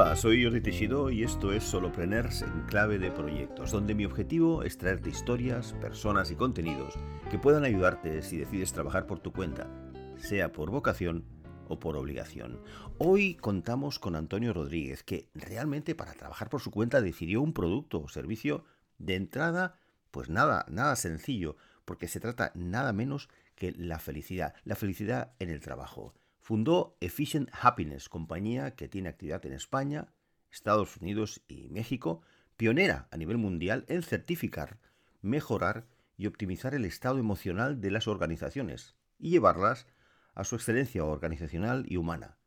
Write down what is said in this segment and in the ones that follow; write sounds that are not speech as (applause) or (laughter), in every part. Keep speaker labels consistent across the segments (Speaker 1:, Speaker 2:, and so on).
Speaker 1: Hola, soy Jordi Teixidó y esto es Solopreneurs en clave de proyectos, donde mi objetivo es traerte historias, personas y contenidos que puedan ayudarte si decides trabajar por tu cuenta, sea por vocación o por obligación. Hoy contamos con Antonio Rodríguez, que realmente para trabajar por su cuenta decidió un producto o servicio de entrada, pues nada, nada sencillo, porque se trata nada menos que la felicidad, la felicidad en el trabajo. Fundó Efficient Happiness, compañía que tiene actividad en España, Estados Unidos y México, pionera a nivel mundial en certificar, mejorar y optimizar el estado emocional de las organizaciones y llevarlas a su excelencia organizacional y humana,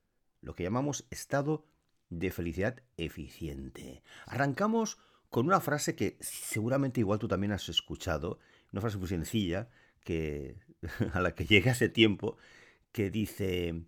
Speaker 1: lo que llamamos estado de felicidad eficiente. Arrancamos con una frase que seguramente igual tú también has escuchado, una frase muy sencilla que (laughs) a la que llegué hace tiempo que dice,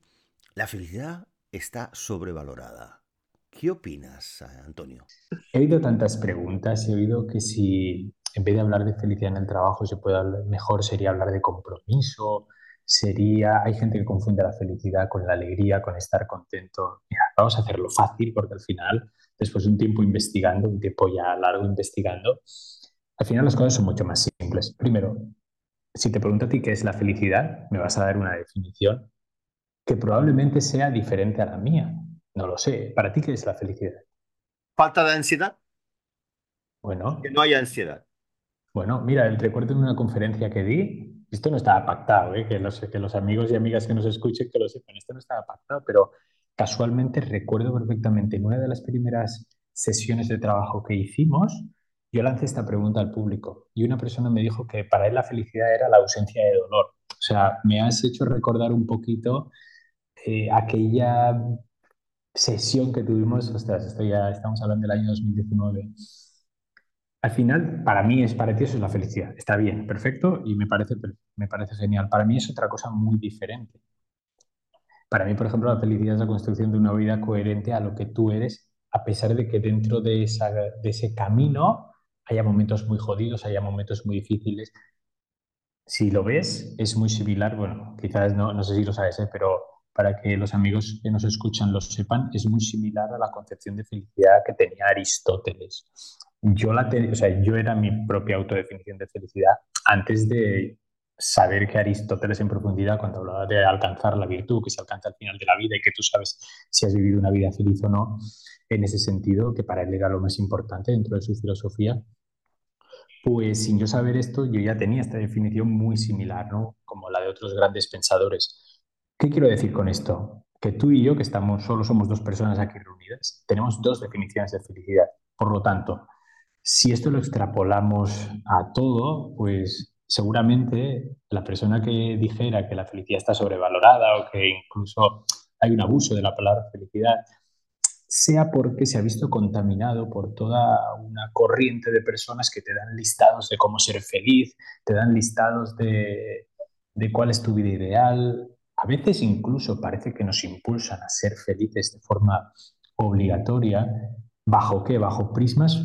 Speaker 1: la felicidad está sobrevalorada. ¿Qué opinas, Antonio?
Speaker 2: He oído tantas preguntas, he oído que si en vez de hablar de felicidad en el trabajo, se puede hablar, mejor sería hablar de compromiso, sería, hay gente que confunde la felicidad con la alegría, con estar contento. Vamos a hacerlo fácil porque al final, después de un tiempo investigando, un tiempo ya largo investigando, al final las cosas son mucho más simples. Primero, si te pregunto a ti qué es la felicidad, me vas a dar una definición que probablemente sea diferente a la mía. No lo sé. ¿Para ti qué es la felicidad?
Speaker 1: Falta de ansiedad.
Speaker 2: Bueno.
Speaker 1: Que no haya ansiedad.
Speaker 2: Bueno, mira, recuerdo en una conferencia que di, esto no estaba pactado, ¿eh? que, los, que los amigos y amigas que nos escuchen que lo sepan, esto no estaba pactado, pero casualmente recuerdo perfectamente en una de las primeras sesiones de trabajo que hicimos, yo lancé esta pregunta al público y una persona me dijo que para él la felicidad era la ausencia de dolor. O sea, me has hecho recordar un poquito eh, aquella sesión que tuvimos, ostras, esto ya estamos hablando del año 2019. Al final, para mí es para ti eso es la felicidad. Está bien, perfecto y me parece, me parece genial. Para mí es otra cosa muy diferente. Para mí, por ejemplo, la felicidad es la construcción de una vida coherente a lo que tú eres, a pesar de que dentro de, esa, de ese camino haya momentos muy jodidos, haya momentos muy difíciles. Si lo ves, es muy similar, bueno, quizás no, no sé si lo sabes, ¿eh? pero para que los amigos que nos escuchan lo sepan, es muy similar a la concepción de felicidad que tenía Aristóteles. Yo, la o sea, yo era mi propia autodefinición de felicidad antes de saber que Aristóteles en profundidad, cuando hablaba de alcanzar la virtud, que se alcanza al final de la vida y que tú sabes si has vivido una vida feliz o no, en ese sentido, que para él era lo más importante dentro de su filosofía, pues sin yo saber esto, yo ya tenía esta definición muy similar, ¿no? Como la de otros grandes pensadores. ¿Qué quiero decir con esto? Que tú y yo, que estamos, solo somos dos personas aquí reunidas, tenemos dos definiciones de felicidad. Por lo tanto, si esto lo extrapolamos a todo, pues seguramente la persona que dijera que la felicidad está sobrevalorada o que incluso hay un abuso de la palabra felicidad, sea porque se ha visto contaminado por toda una corriente de personas que te dan listados de cómo ser feliz, te dan listados de, de cuál es tu vida ideal. A veces incluso parece que nos impulsan a ser felices de forma obligatoria. ¿Bajo qué? Bajo prismas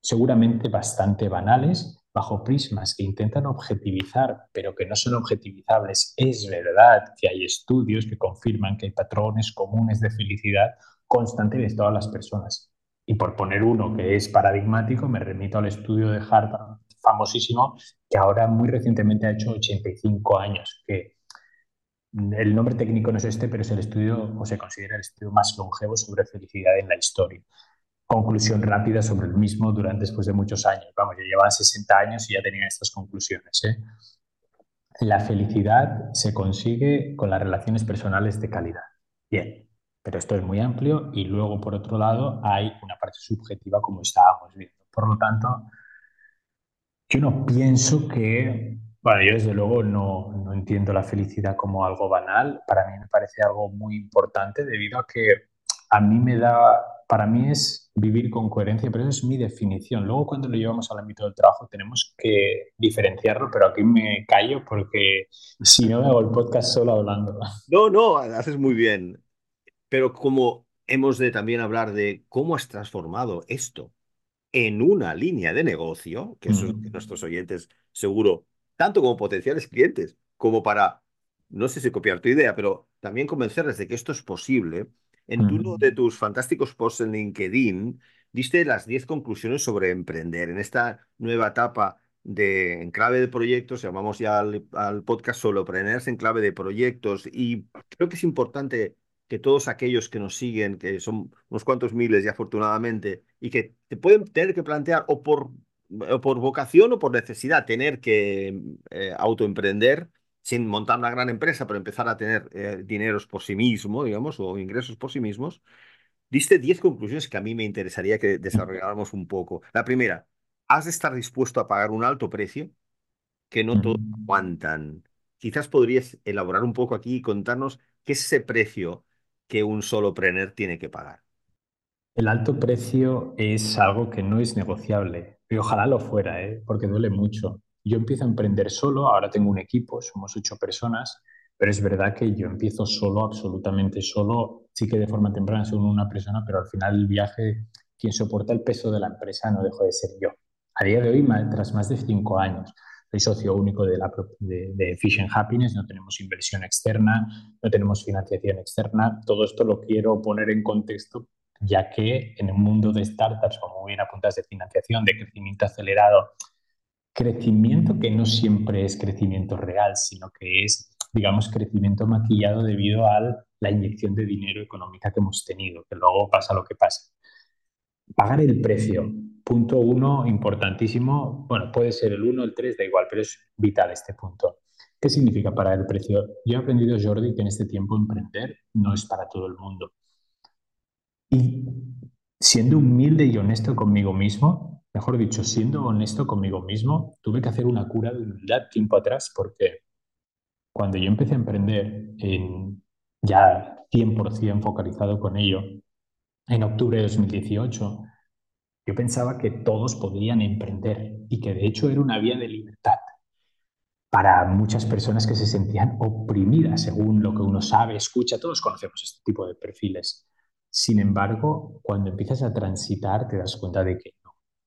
Speaker 2: seguramente bastante banales, bajo prismas que intentan objetivizar, pero que no son objetivizables. Es verdad que hay estudios que confirman que hay patrones comunes de felicidad constante de todas las personas. Y por poner uno que es paradigmático, me remito al estudio de Harvard famosísimo, que ahora muy recientemente ha hecho 85 años, que el nombre técnico no es este, pero es el estudio, o se considera el estudio más longevo sobre felicidad en la historia. Conclusión rápida sobre el mismo durante después de muchos años. Vamos, ya llevaban 60 años y ya tenían estas conclusiones. ¿eh? La felicidad se consigue con las relaciones personales de calidad. Bien, pero esto es muy amplio y luego, por otro lado, hay una parte subjetiva como estábamos viendo. Por lo tanto, yo no pienso que, bueno, yo desde luego no, no entiendo la felicidad como algo banal, para mí me parece algo muy importante debido a que a mí me da, para mí es vivir con coherencia, pero eso es mi definición. Luego cuando lo llevamos al ámbito del trabajo tenemos que diferenciarlo, pero aquí me callo porque si no me hago el podcast solo hablando.
Speaker 1: No, no, haces muy bien. Pero como hemos de también hablar de cómo has transformado esto en una línea de negocio, que eso que nuestros oyentes seguro, tanto como potenciales clientes, como para, no sé si copiar tu idea, pero también convencerles de que esto es posible, En uno de tus fantásticos posts en LinkedIn, diste las 10 conclusiones sobre emprender. En esta nueva etapa de en clave de proyectos, llamamos ya al, al podcast Solopreneurs en clave de proyectos, y creo que es importante que todos aquellos que nos siguen, que son unos cuantos miles y afortunadamente, y que te pueden tener que plantear o por, por vocación o por necesidad tener que eh, autoemprender sin montar una gran empresa, pero empezar a tener eh, dineros por sí mismo, digamos, o ingresos por sí mismos, diste 10 conclusiones que a mí me interesaría que desarrolláramos un poco. La primera, has de estar dispuesto a pagar un alto precio que no todos aguantan. Quizás podrías elaborar un poco aquí y contarnos qué es ese precio que un solo prener tiene que pagar.
Speaker 2: El alto precio es algo que no es negociable. Y ojalá lo fuera, ¿eh? porque duele mucho. Yo empiezo a emprender solo, ahora tengo un equipo, somos ocho personas, pero es verdad que yo empiezo solo, absolutamente solo. Sí que de forma temprana soy una persona, pero al final el viaje, quien soporta el peso de la empresa no dejo de ser yo. A día de hoy, tras más de cinco años, soy socio único de, la, de, de Happiness, no tenemos inversión externa, no tenemos financiación externa. Todo esto lo quiero poner en contexto, ya que en un mundo de startups, como bien apuntas, de financiación, de crecimiento acelerado, crecimiento que no siempre es crecimiento real, sino que es, digamos, crecimiento maquillado debido a la inyección de dinero económica que hemos tenido, que luego pasa lo que pasa. Pagar el precio Punto uno, importantísimo, bueno, puede ser el uno, el tres, da igual, pero es vital este punto. ¿Qué significa para el precio? Yo he aprendido, Jordi, que en este tiempo emprender no es para todo el mundo. Y siendo humilde y honesto conmigo mismo, mejor dicho, siendo honesto conmigo mismo, tuve que hacer una cura de humildad tiempo atrás porque cuando yo empecé a emprender en ya 100% focalizado con ello, en octubre de 2018, yo pensaba que todos podrían emprender y que de hecho era una vía de libertad para muchas personas que se sentían oprimidas según lo que uno sabe, escucha, todos conocemos este tipo de perfiles. Sin embargo, cuando empiezas a transitar te das cuenta de que.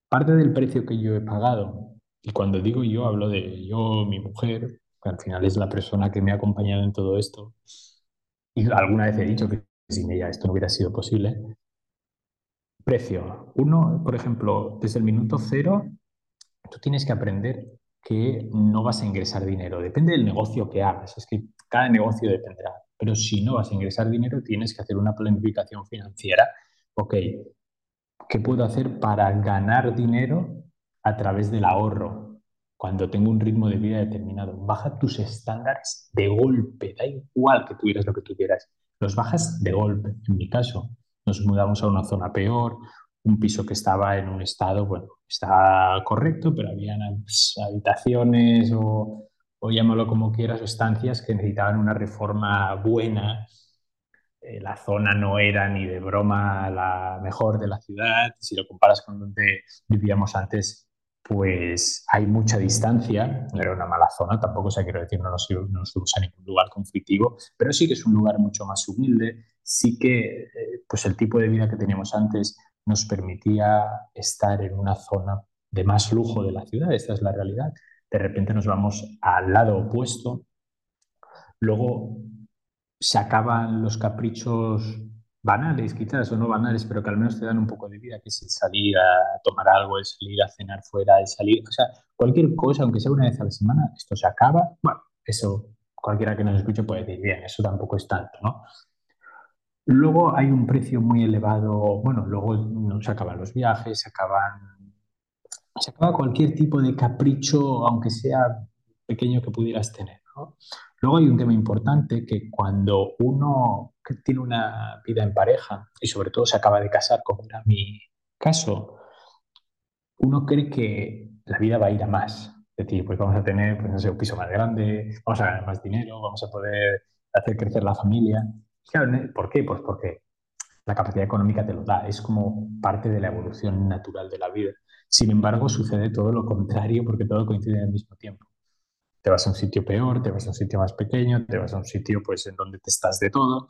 Speaker 2: Parte del precio que yo he pagado, y cuando digo yo hablo de yo, mi mujer, que al final es la persona que me ha acompañado en todo esto, y alguna vez he dicho que sin ella esto no hubiera sido posible, Precio. Uno, por ejemplo, desde el minuto cero, tú tienes que aprender que no vas a ingresar dinero. Depende del negocio que hagas. Es que cada negocio dependerá. Pero si no vas a ingresar dinero, tienes que hacer una planificación financiera. Ok, ¿qué puedo hacer para ganar dinero a través del ahorro? Cuando tengo un ritmo de vida determinado, baja tus estándares de golpe. Da igual que tuvieras lo que tuvieras. Los bajas de golpe. En mi caso, nos mudamos a una zona peor, un piso que estaba en un estado, bueno, está correcto, pero había pues, habitaciones o, o llámalo como quieras, estancias que necesitaban una reforma buena. Eh, la zona no era ni de broma la mejor de la ciudad. Si lo comparas con donde vivíamos antes, pues hay mucha distancia. No era una mala zona, tampoco se quiero decir, no nos, no a ningún lugar conflictivo, pero sí que es un lugar mucho más humilde, sí que eh, pues el tipo de vida que teníamos antes nos permitía estar en una zona de más lujo de la ciudad, esta es la realidad. De repente nos vamos al lado opuesto, luego se acaban los caprichos banales, quizás, o no banales, pero que al menos te dan un poco de vida, que es el salir a tomar algo, el salir a cenar fuera, el salir, o sea, cualquier cosa, aunque sea una vez a la semana, esto se acaba. Bueno, eso cualquiera que nos escuche puede decir, bien, eso tampoco es tanto, ¿no? Luego hay un precio muy elevado, bueno, luego se acaban los viajes, se acaban, se acaba cualquier tipo de capricho, aunque sea pequeño que pudieras tener. Luego hay un tema importante que cuando uno tiene una vida en pareja y sobre todo se acaba de casar, como era mi caso, uno cree que la vida va a ir a más. Es decir, pues vamos a tener pues, no sé, un piso más grande, vamos a ganar más dinero, vamos a poder hacer crecer la familia. ¿por qué? Pues porque la capacidad económica te lo da, es como parte de la evolución natural de la vida. Sin embargo, sucede todo lo contrario porque todo coincide al mismo tiempo. Te vas a un sitio peor, te vas a un sitio más pequeño, te vas a un sitio pues en donde te estás de todo.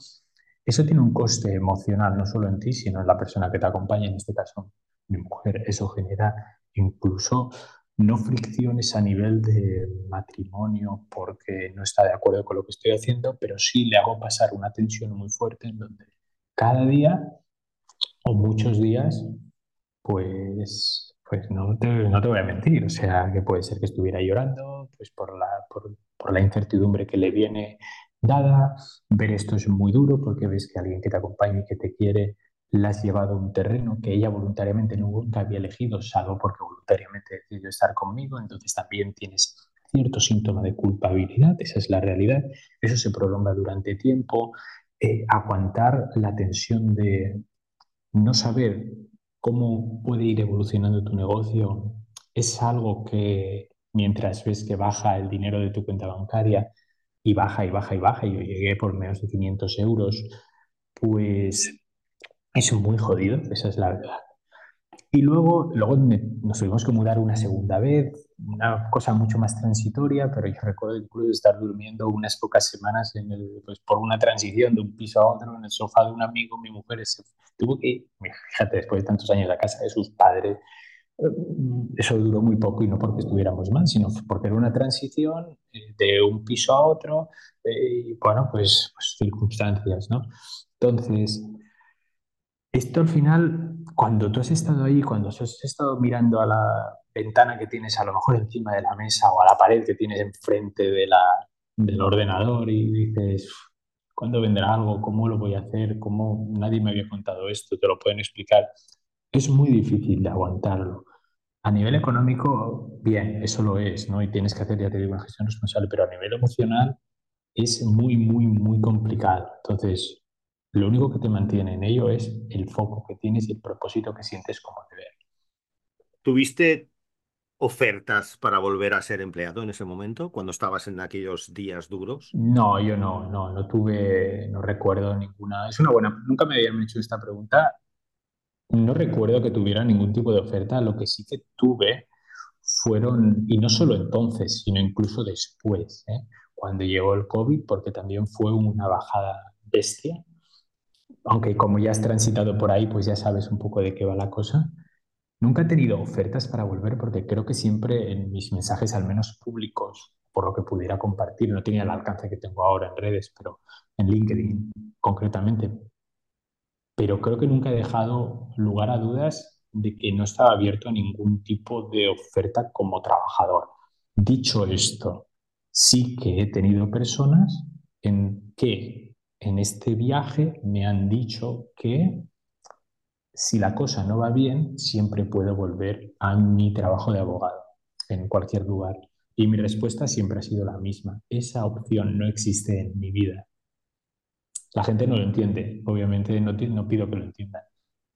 Speaker 2: Eso tiene un coste emocional no solo en ti, sino en la persona que te acompaña, en este caso mi mujer. Eso genera incluso no fricciones a nivel de matrimonio porque no está de acuerdo con lo que estoy haciendo, pero sí le hago pasar una tensión muy fuerte en donde cada día o muchos días, pues, pues no te, no te voy a mentir, o sea, que puede ser que estuviera llorando, pues por la, por, por la incertidumbre que le viene dada, ver esto es muy duro porque ves que alguien que te acompaña y que te quiere la has llevado a un terreno que ella voluntariamente nunca había elegido, salvo porque voluntariamente decidió estar conmigo, entonces también tienes cierto síntoma de culpabilidad, esa es la realidad, eso se prolonga durante tiempo, eh, aguantar la tensión de no saber cómo puede ir evolucionando tu negocio es algo que mientras ves que baja el dinero de tu cuenta bancaria y baja y baja y baja, y yo llegué por menos de 500 euros, pues es muy jodido, esa es la verdad. Y luego, luego nos tuvimos que mudar una segunda vez, una cosa mucho más transitoria, pero yo recuerdo incluso estar durmiendo unas pocas semanas en el, pues por una transición de un piso a otro en el sofá de un amigo. Mi mujer se, tuvo que, fíjate, después de tantos años la casa de sus padres, eso duró muy poco y no porque estuviéramos mal, sino porque era una transición eh, de un piso a otro eh, y bueno, pues, pues circunstancias, ¿no? Entonces, esto al final, cuando tú has estado ahí, cuando has estado mirando a la ventana que tienes a lo mejor encima de la mesa o a la pared que tienes enfrente de la, del ordenador y dices, ¿cuándo vendrá algo? ¿Cómo lo voy a hacer? ¿Cómo nadie me había contado esto? ¿Te lo pueden explicar? Es muy difícil de aguantarlo. A nivel económico, bien, eso lo es, ¿no? Y tienes que hacer, ya te digo, una gestión responsable, pero a nivel emocional es muy, muy, muy complicado. Entonces, lo único que te mantiene en ello es el foco que tienes y el propósito que sientes como deber.
Speaker 1: ¿Tuviste ofertas para volver a ser empleado en ese momento, cuando estabas en aquellos días duros?
Speaker 2: No, yo no, no, no tuve, no recuerdo ninguna. Es una buena, nunca me habían hecho esta pregunta. No recuerdo que tuviera ningún tipo de oferta. Lo que sí que tuve fueron, y no solo entonces, sino incluso después, ¿eh? cuando llegó el COVID, porque también fue una bajada bestia aunque como ya has transitado por ahí, pues ya sabes un poco de qué va la cosa. Nunca he tenido ofertas para volver porque creo que siempre en mis mensajes, al menos públicos, por lo que pudiera compartir, no tenía el alcance que tengo ahora en redes, pero en LinkedIn concretamente. Pero creo que nunca he dejado lugar a dudas de que no estaba abierto a ningún tipo de oferta como trabajador. Dicho esto, sí que he tenido personas en que en este viaje me han dicho que si la cosa no va bien, siempre puedo volver a mi trabajo de abogado en cualquier lugar. Y mi respuesta siempre ha sido la misma. Esa opción no existe en mi vida. La gente no lo entiende, obviamente no, pido que lo entiendan.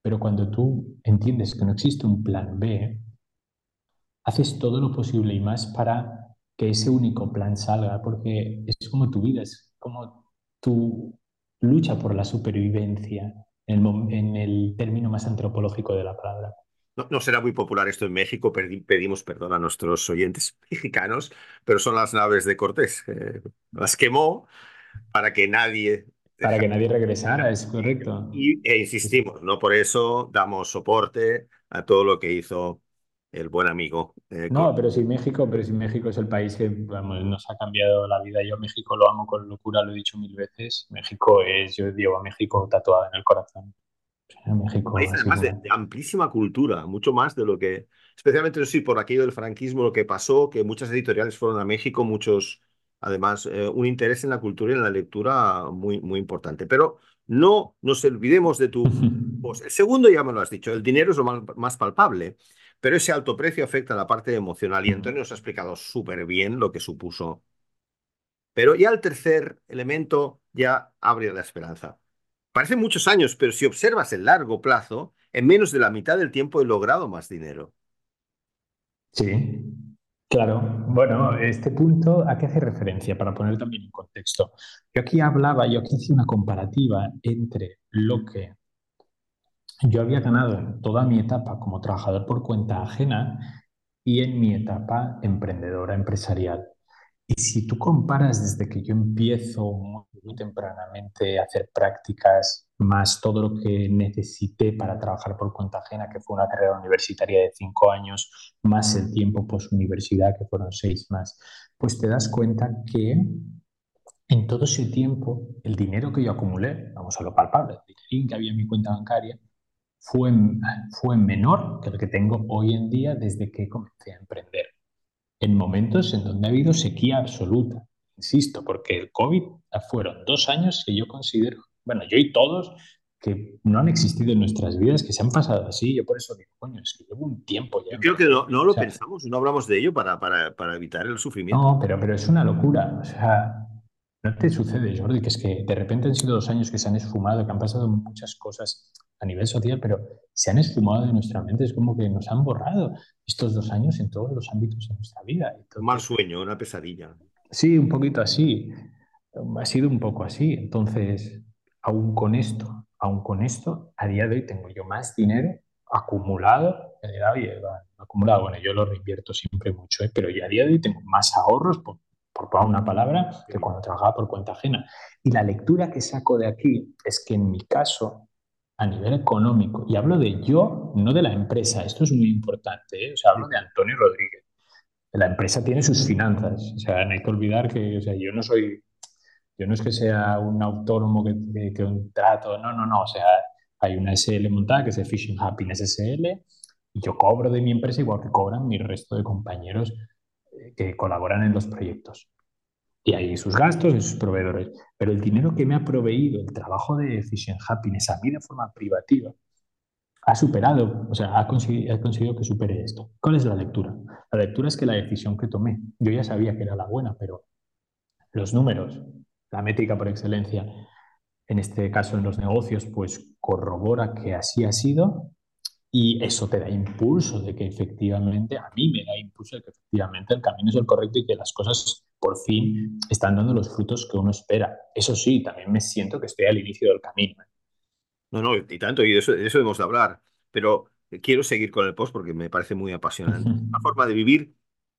Speaker 2: Pero cuando tú entiendes que no existe un plan B, haces todo lo posible y más para que ese único plan salga, porque es como tu vida, es como tu lucha por la supervivencia en el, término más antropológico de la palabra.
Speaker 1: No, será muy popular esto en México, pedimos perdón a nuestros oyentes (laughs) mexicanos, pero son las naves de Cortés. las quemó para que nadie...
Speaker 2: Para que nadie regresara, es correcto.
Speaker 1: Y e insistimos, ¿no? Por eso damos soporte a todo lo que hizo el buen amigo.
Speaker 2: Eh, no, pero si México, pero si México es el país que nos ha cambiado la vida. Yo México lo amo con locura, lo he dicho mil veces. México es, yo llevo a México tatuado en el corazón.
Speaker 1: México, además de, amplísima cultura, mucho más de lo que, especialmente no sé, por aquello del franquismo, lo que pasó, que muchas editoriales fueron a México, muchos, además, eh, un interés en la cultura y en la lectura muy, muy importante. Pero no nos olvidemos de tu (laughs) El segundo ya me lo has dicho, el dinero es lo más, más palpable. Pero ese alto precio afecta a la parte emocional y Antonio nos ha explicado súper bien lo que supuso. Pero ya el tercer elemento ya abre la esperanza. Parecen muchos años, pero si observas el largo plazo, en menos de la mitad del tiempo he logrado más dinero.
Speaker 2: Sí, claro. Bueno, este punto, ¿a qué hace referencia? Para poner también en contexto. Yo aquí hablaba, yo aquí hice una comparativa entre lo que yo había ganado en toda mi etapa como trabajador por cuenta ajena y en mi etapa emprendedora, empresarial. Y si tú comparas desde que yo empiezo muy, tempranamente a hacer prácticas, más todo lo que necesité para trabajar por cuenta ajena, que fue una carrera universitaria de cinco años, más el tiempo post-universidad, que fueron seis más, pues te das cuenta que en todo ese tiempo, el dinero que yo acumulé, vamos a lo palpable, el dinero que había en mi cuenta bancaria, fue, fue menor que el que tengo hoy en día desde que comencé a emprender. En momentos en donde ha habido sequía absoluta, insisto, porque el COVID fueron dos años que yo considero, bueno, yo y todos, que no han existido en nuestras vidas, que se han pasado así. Yo por eso digo, coño, es que llevo un tiempo ya.
Speaker 1: Yo creo que no, no lo pensamos, no hablamos de ello para, para, para, evitar el sufrimiento.
Speaker 2: No, pero, pero es una locura. O sea, no te sucede, Jordi, que es que de repente han sido dos años que se han esfumado, que han pasado muchas cosas a nivel social, pero se han esfumado de nuestra mente. Es como que nos han borrado estos dos años en todos los ámbitos de nuestra vida.
Speaker 1: un mal sueño, una pesadilla.
Speaker 2: Sí, un poquito así. Ha sido un poco así. Entonces, aún con esto, aún con esto, a día de hoy tengo yo más dinero acumulado. Oye, acumulado, bueno, yo lo reinvierto siempre mucho, ¿eh? pero ya a día de hoy tengo más ahorros, por, por una palabra, que cuando trabajaba por cuenta ajena. Y la lectura que saco de aquí es que en mi caso, a nivel económico, y hablo de yo, no de la empresa, esto es muy importante, ¿eh? o sea, hablo de Antonio Rodríguez. La empresa tiene sus finanzas, o sea, no hay que olvidar que o sea, yo no soy yo no es que sea un autónomo que, que, un trato, no, no, no. O sea, hay una SL montada que es Fishing Happiness SL y yo cobro de mi empresa igual que cobran mi resto de compañeros eh, que colaboran en los proyectos. Y hay sus gastos y sus proveedores. Pero el dinero que me ha proveído el trabajo de Fishing Happiness a mí de forma privativa ha superado, o sea, ha conseguido, ha conseguido que supere esto. ¿Cuál es la lectura? La lectura es que la decisión que tomé, yo ya sabía que era la buena, pero los números, la métrica por excelencia, en este caso en los negocios, pues corrobora que así ha sido y eso te da impulso de que efectivamente, a mí me da impulso de que efectivamente el camino es el correcto y que las cosas por fin están dando los frutos que uno espera. Eso sí, también me siento que estoy al inicio del camino. ¿eh?
Speaker 1: No, no, y tanto, y de eso, de eso debemos hablar, pero quiero seguir con el post porque me parece muy apasionante. Una forma de vivir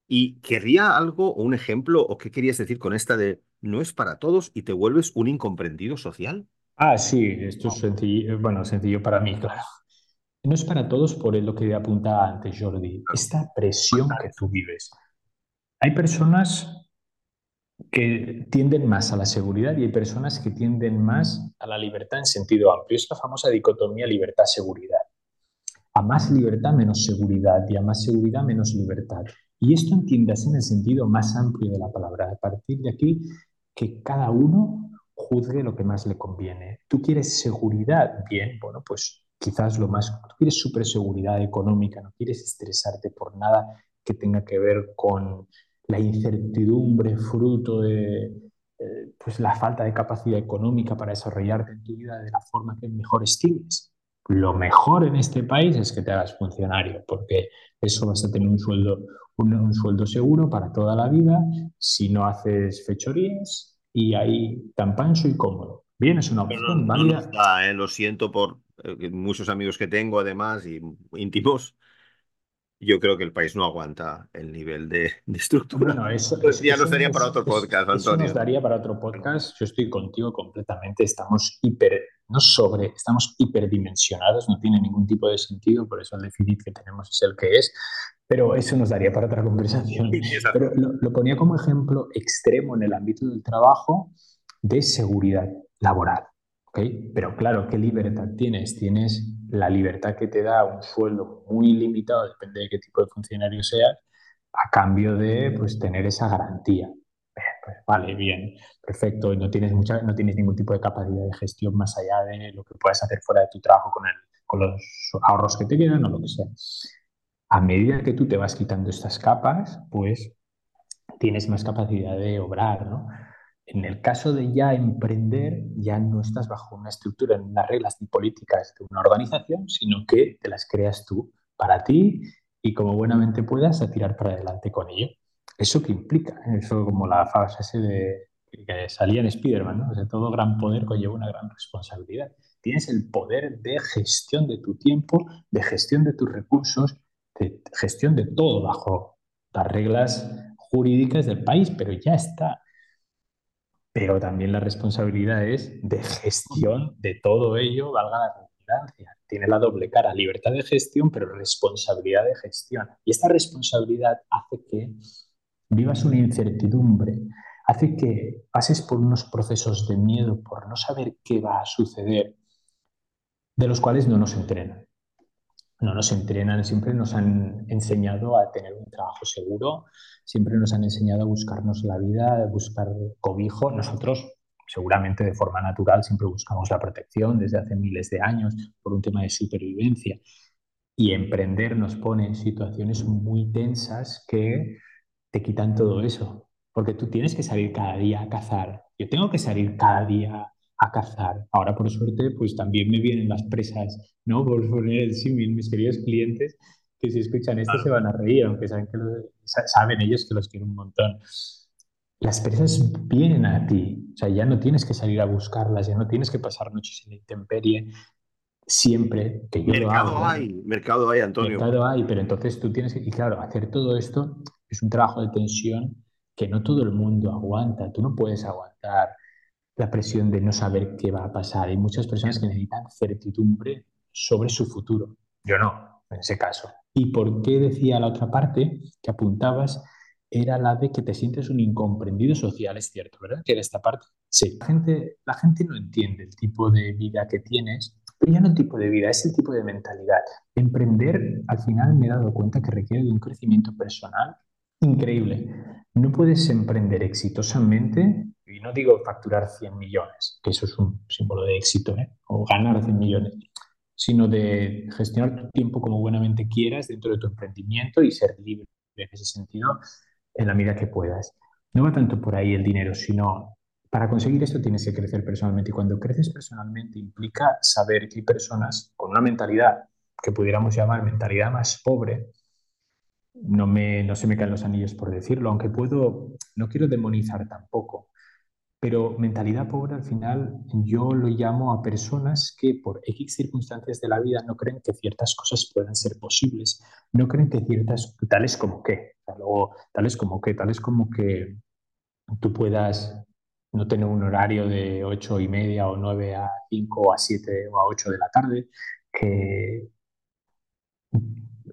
Speaker 1: y querría algo o un ejemplo o qué querías decir con esta de no es para todos y te vuelves un incomprendido social.
Speaker 2: Ah, sí, esto es sencillo, bueno, sencillo para mí, claro. No es para todos por lo que apuntaba antes, Jordi. Esta presión que tú vives. Hay personas que tienden más a la seguridad y hay personas que tienden más a la libertad en sentido amplio. Es la famosa dicotomía libertad-seguridad. A más libertad, menos seguridad y a más seguridad, menos libertad. Y esto entiendas en el sentido más amplio de la palabra. A partir de aquí, que cada uno juzgue lo que más le conviene. ¿Tú quieres seguridad? Bien, bueno, pues quizás lo más... Tú quieres super seguridad económica, no quieres estresarte por nada que tenga que ver con la incertidumbre fruto de eh, pues la falta de capacidad económica para desarrollarte en tu vida de la forma que mejor estimes. Lo mejor en este país es que te hagas funcionario, porque eso vas a tener un sueldo, un, sueldo seguro para toda la vida si no haces fechorías y ahí tan pancho y cómodo. Bien, es una opción válida.
Speaker 1: ¿eh? Lo siento por eh, muchos amigos que tengo, además, y íntimos. Yo creo que el país no aguanta el nivel de, (laughs) estructura.
Speaker 2: Bueno, eso,
Speaker 1: pues ya nos daría para otro podcast, Antonio. Eso
Speaker 2: nos daría para otro podcast. Yo estoy contigo completamente. Estamos hiper, no sobre, estamos hiperdimensionados, no tiene ningún tipo de sentido, por eso el déficit que tenemos es el que es. Pero eso nos daría para otra conversación. Pero lo, ponía como ejemplo extremo en el ámbito del trabajo de seguridad laboral. Pero claro, ¿qué libertad tienes? Tienes la libertad que te da un sueldo muy limitado, depende de qué tipo de funcionario seas, a cambio de pues, tener esa garantía. Pues, vale, bien, perfecto, no tienes, mucha, no tienes ningún tipo de capacidad de gestión más allá de lo que puedas hacer fuera de tu trabajo con, el, con los ahorros que te quedan o lo que sea a medida que tú te vas quitando estas capas, pues tienes más capacidad de obrar, ¿no? En el caso de ya emprender, ya no estás bajo una estructura, en unas reglas ni políticas de una organización, sino que te las creas tú para ti y como buenamente puedas a tirar para adelante con ello. ¿Eso qué implica? Eso como la frase de, que salía en Spider-Man. O sea, todo gran poder conlleva una gran responsabilidad. Tienes el poder de gestión de tu tiempo, de gestión de tus recursos de gestión de todo bajo las reglas jurídicas del país, pero ya está. Pero también la responsabilidad es de gestión de todo ello, valga la redundancia. Tiene la doble cara, libertad de gestión, pero responsabilidad de gestión. Y esta responsabilidad hace que vivas una incertidumbre hace que pases por unos procesos de miedo por no saber qué va a suceder, de los cuales no nos entrenan. No nos entrenan, siempre nos han enseñado a tener un trabajo seguro, siempre nos han enseñado a buscarnos la vida, a buscar cobijo. Nosotros, seguramente de forma natural, siempre buscamos la protección desde hace miles de años por un tema de supervivencia. Y emprender nos pone en situaciones muy tensas que te quitan todo eso. Porque tú tienes que salir cada día a cazar. Yo tengo que salir cada día a cazar. Ahora, por suerte, pues también me vienen las presas, ¿no? (laughs) Por poner el símil, mis queridos clientes, que si escuchan esto se van a reír, aunque saben, que saben ellos que los quiero un montón. Las presas vienen a ti, o sea, ya no tienes que salir a buscarlas, ya no tienes que pasar noches en la intemperie, siempre que yo
Speaker 1: mercado
Speaker 2: lo hago.
Speaker 1: hay, mercado hay, Antonio.
Speaker 2: Mercado hay, pero entonces tú tienes que, y claro, hacer todo esto es un trabajo de tensión que no todo el mundo aguanta. Tú no puedes aguantar la presión de no saber qué va a pasar. Hay muchas personas que necesitan certidumbre sobre su futuro. Yo no, en ese caso. ¿Y por qué decía la otra parte que apuntabas? Era la de que te sientes un incomprendido social, es cierto, ¿verdad? Que era esta parte. Sí, la gente, la gente no entiende el tipo de vida que tienes pero ya no el tipo de vida, es el tipo de mentalidad. Emprender, al final me he dado cuenta que requiere de un crecimiento personal increíble. No puedes emprender exitosamente, y no digo facturar 100 millones, que eso es un símbolo de éxito, ¿eh? o ganar 100 millones, sino de gestionar tu tiempo como buenamente quieras dentro de tu emprendimiento y ser libre en ese sentido en la medida que puedas. No va tanto por ahí el dinero, sino para conseguir esto tienes que crecer personalmente y cuando creces personalmente implica saber que personas con una mentalidad que pudiéramos llamar mentalidad más pobre. No, me, no se me caen los anillos por decirlo, aunque puedo, no quiero demonizar tampoco, pero mentalidad pobre al final yo lo llamo a personas que por X circunstancias de la vida no creen que ciertas cosas puedan ser posibles, no creen que ciertas, tales como que, tales como que, tales como que tú puedas no tener un horario de ocho y media o nueve a cinco o a siete o a ocho de la tarde, que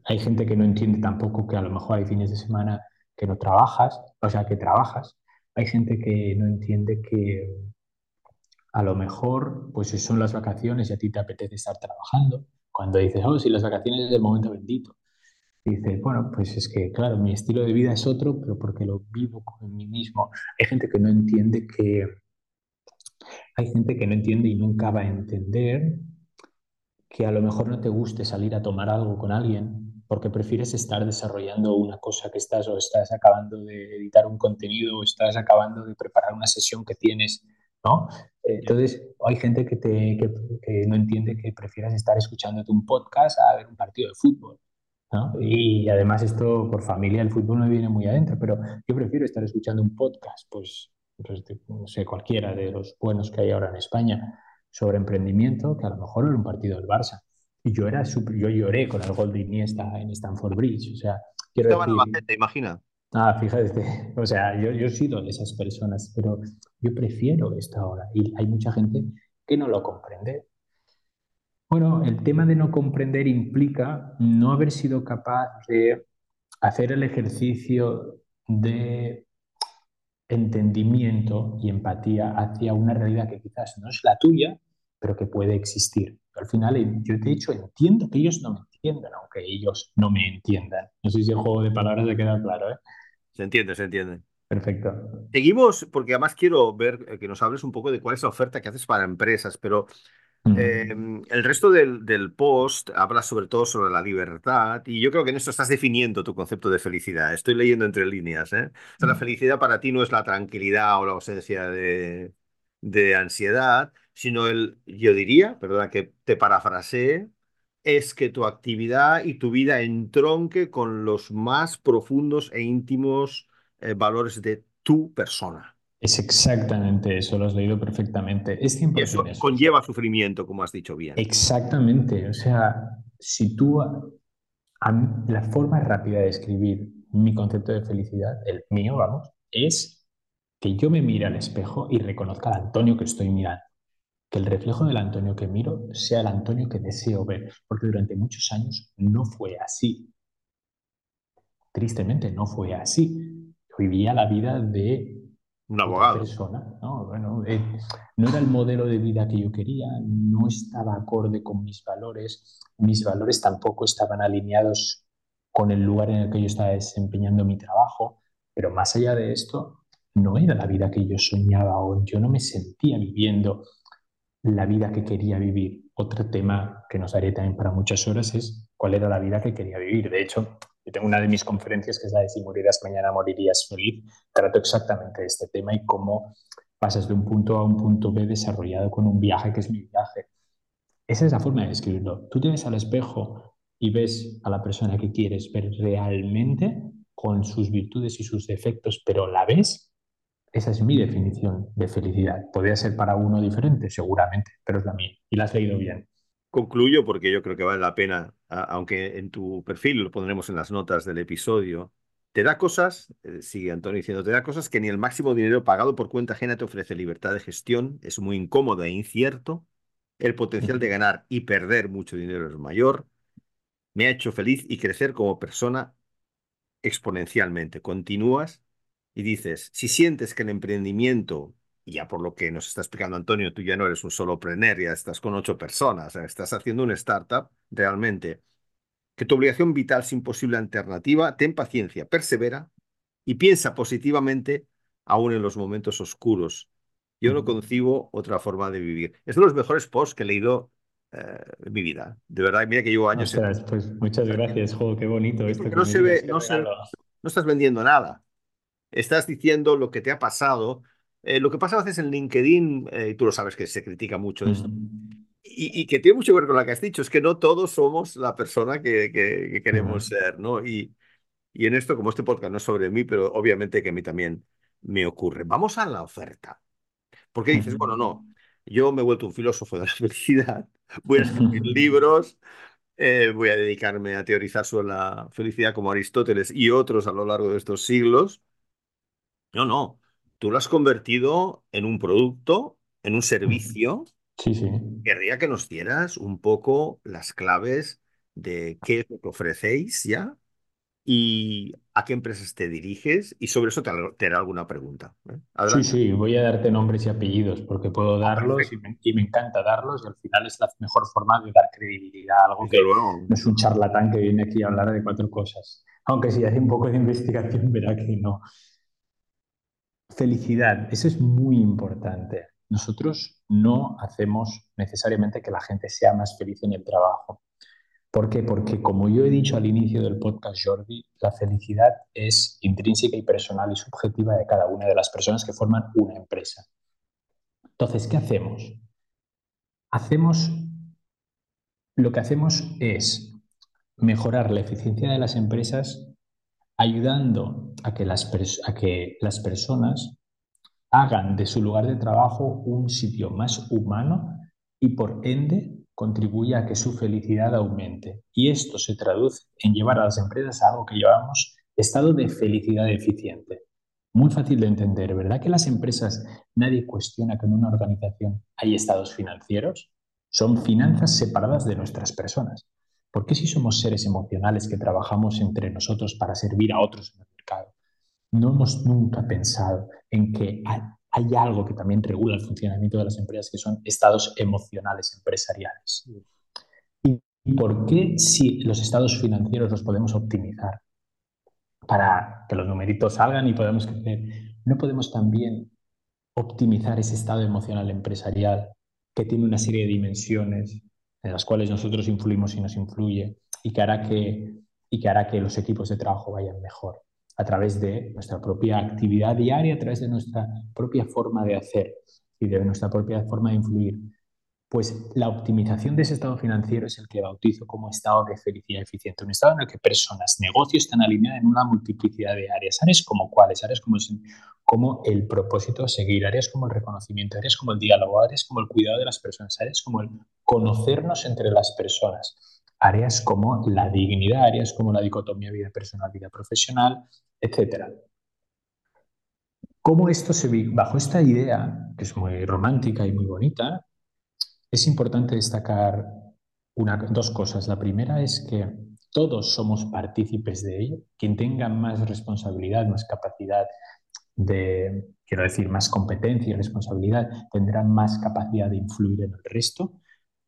Speaker 2: hay gente que no entiende tampoco que a lo mejor hay fines de semana que no trabajas, o sea, que trabajas. Hay gente que no entiende que a lo mejor, pues son las vacaciones y a ti te apetece estar trabajando. Cuando dices, oh, si las vacaciones es el momento bendito. Dices, bueno, pues es que, claro, mi estilo de vida es otro, pero porque lo vivo con mí mismo. Hay gente que no entiende que... Hay gente que no entiende y nunca va a entender que a lo mejor no te guste salir a tomar algo con alguien porque prefieres estar desarrollando una cosa que estás o estás acabando de editar un contenido o estás acabando de preparar una sesión que tienes, ¿no? Entonces, hay gente que, te, que, que no entiende que prefieras estar escuchándote un podcast a ver un partido de fútbol. Y además esto por familia, el fútbol me viene muy adentro, pero yo prefiero estar escuchando un podcast, pues, pues no sé, cualquiera de los buenos que hay ahora en España sobre emprendimiento, que a lo mejor era un partido del Barça. Y yo era super, yo lloré con el gol de Iniesta en Stanford Bridge, o sea, quiero
Speaker 1: Estaba decir... en imagina.
Speaker 2: Ah, fíjate, (laughs) o sea, yo, yo he sido de esas personas, pero yo prefiero esta hora y hay mucha gente que no lo comprende bueno, el tema de no comprender implica no haber sido capaz de hacer el ejercicio de entendimiento y empatía hacia una realidad que quizás no es la tuya, pero que puede existir. Al final, yo te he dicho, entiendo que ellos no me entiendan, aunque ellos no me entiendan. No sé si el juego de palabras ha quedado claro. ¿eh?
Speaker 1: Se entiende, se entiende.
Speaker 2: Perfecto.
Speaker 1: Seguimos, porque además quiero ver eh, que nos hables un poco de cuál es la oferta que haces para empresas, pero Em, el resto del, del, post habla sobre todo sobre la libertad y yo creo que en esto estás definiendo tu concepto de felicidad. Estoy leyendo entre líneas. ¿eh? la felicidad para ti no es la tranquilidad o la ausencia de, de ansiedad, sino el, yo diría, perdona que te parafrasee, es que tu actividad y tu vida entronque con los más profundos e íntimos eh, valores de tu persona.
Speaker 2: Es exactamente eso, lo has leído perfectamente. Es 100%
Speaker 1: y eso, conlleva sufrimiento, como has dicho bien.
Speaker 2: Exactamente. O sea, si tú. la forma rápida de escribir mi concepto de felicidad, el mío, vamos, es que yo me mire al espejo y reconozca al Antonio que estoy mirando. Que el reflejo del Antonio que miro sea el Antonio que deseo ver. Porque durante muchos años no fue así. Tristemente, no fue así. Vivía la vida de
Speaker 1: un abogado.
Speaker 2: persona. ¿no? Bueno, eh, no era el modelo de vida que yo quería, no estaba acorde con mis valores, mis valores tampoco estaban alineados con el lugar en el que yo estaba desempeñando mi trabajo, pero más allá de esto, no era la vida que yo soñaba o yo no me sentía viviendo la vida que quería vivir. Otro tema que nos daría también para muchas horas es cuál era la vida que quería vivir. De hecho, yo tengo una de mis conferencias que es la de Si morirás mañana, morirías feliz. Trato exactamente este tema y cómo pasas de un punto A a un punto B desarrollado con un viaje que es mi viaje. Esa es la forma de describirlo. Tú te ves al espejo y ves a la persona que quieres ver realmente con sus virtudes y sus defectos, pero la ves. Esa es mi definición de felicidad. Podría ser para uno diferente, seguramente, pero es la mía y la has leído bien
Speaker 1: concluyo porque yo creo que vale la pena, aunque en tu perfil lo pondremos en las notas del episodio, te da cosas, eh, sigue Antonio diciendo, te da cosas que ni el máximo dinero pagado por cuenta ajena te ofrece. Libertad de gestión, es muy incómodo e incierto, el potencial de (laughs) ganar y perder mucho dinero es mayor, me ha hecho feliz y crecer como persona exponencialmente. Continúas y dices, si sientes que el emprendimiento y ya por lo que nos está explicando Antonio, tú ya no eres un solo solopreneur, ya estás con ocho personas, estás haciendo una startup realmente. Que tu obligación vital es imposible alternativa, ten paciencia, persevera y piensa positivamente aún en los momentos oscuros. Yo no concibo otra forma de vivir. Es de los mejores posts que he leído eh, en mi vida. De verdad, mira que llevo años.
Speaker 2: pues muchas gracias, juego, qué bonito esto.
Speaker 1: no se ve, no, no estás vendiendo nada. Estás diciendo lo que te ha pasado, eh, lo que pasa a veces en LinkedIn, eh, y tú lo sabes que se critica mucho esto, y, que tiene mucho que ver con lo que has dicho, es que no todos somos la persona que, queremos ser, ¿no? Y, y en esto, como este podcast no es sobre mí, pero obviamente que a mí también me ocurre. Vamos a la oferta. Porque dices, bueno, no, yo me he vuelto un filósofo de la (laughs) felicidad, voy a escribir (laughs) libros, eh, voy a dedicarme a teorizar sobre la felicidad como Aristóteles y otros a lo largo de estos siglos. No, no, tú lo has convertido en un producto, en un servicio.
Speaker 2: Sí, sí.
Speaker 1: Querría que nos dieras un poco las claves de qué es lo que ofrecéis ya y a qué empresas te diriges y sobre eso te, haré alguna pregunta.
Speaker 2: ¿eh? Sí, sí, voy a darte nombres y apellidos porque puedo ah, darlos y me, encanta darlos y al final es la mejor forma de dar credibilidad a algo que no es un charlatán que viene aquí a hablar de cuatro cosas. Aunque si hace un poco de investigación verá que no. Felicidad, eso es muy importante. Nosotros no hacemos necesariamente que la gente sea más feliz en el trabajo. ¿Por qué? Porque como yo he dicho al inicio del podcast, Jordi, la felicidad es intrínseca y personal y subjetiva de cada una de las personas que forman una empresa. Entonces, ¿qué hacemos? Hacemos, lo que hacemos es mejorar la eficiencia de las empresas ayudando a que las, a que las personas hagan de su lugar de trabajo un sitio más humano y por ende contribuya a que su felicidad aumente. Y esto se traduce en llevar a las empresas a algo que llamamos estado de felicidad eficiente. Muy fácil de entender, ¿verdad? Que las empresas, nadie cuestiona que en una organización hay estados financieros. Son finanzas separadas de nuestras personas. ¿Por qué si somos seres emocionales que trabajamos entre nosotros para servir a otros en el mercado? No hemos nunca pensado en que hay algo que también regula el funcionamiento de las empresas, que son estados emocionales empresariales. ¿Y por qué si los estados financieros los podemos optimizar para que los numeritos salgan y podamos crecer, no podemos también optimizar ese estado emocional empresarial que tiene una serie de dimensiones en las cuales nosotros influimos y nos influye y que hará que, y que, hará que los equipos de trabajo vayan mejor a través de nuestra propia actividad diaria, a través de nuestra propia forma de hacer y de nuestra propia forma de influir. Pues la optimización de ese estado financiero es el que bautizo como estado de felicidad eficiente, un estado en el que personas, negocios están alineados en una multiplicidad de áreas, áreas como cuáles, áreas como, el propósito a seguir, áreas como el reconocimiento, áreas como el diálogo, áreas como el cuidado de las personas, áreas como el conocernos entre las personas, áreas como la dignidad, áreas como la dicotomía vida personal, vida profesional, etc. ¿Cómo esto se? Bajo esta idea, que es muy romántica y muy bonita, es importante destacar dos cosas. La primera es que todos somos partícipes de ello. Quien tenga más responsabilidad, más capacidad de, quiero decir, más competencia y responsabilidad, tendrán más capacidad de influir en el resto,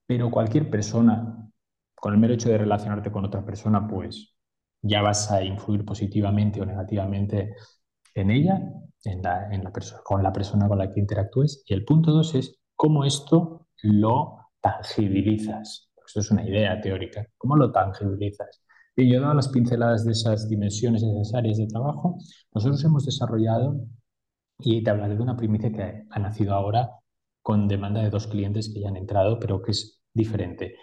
Speaker 2: pero cualquier persona, con el mero hecho de relacionarte con otra persona, pues ya vas a influir positivamente o negativamente en ella, en la, en con la persona con la que interactúes. Y el punto dos es cómo esto lo tangibilizas. Esto es una idea teórica. ¿Cómo lo tangibilizas? Y yo dado las pinceladas de esas dimensiones, esas áreas de trabajo. Nosotros hemos desarrollado, y te hablaré de una primicia que ha nacido ahora con demanda de dos clientes que ya han entrado, pero que es diferente.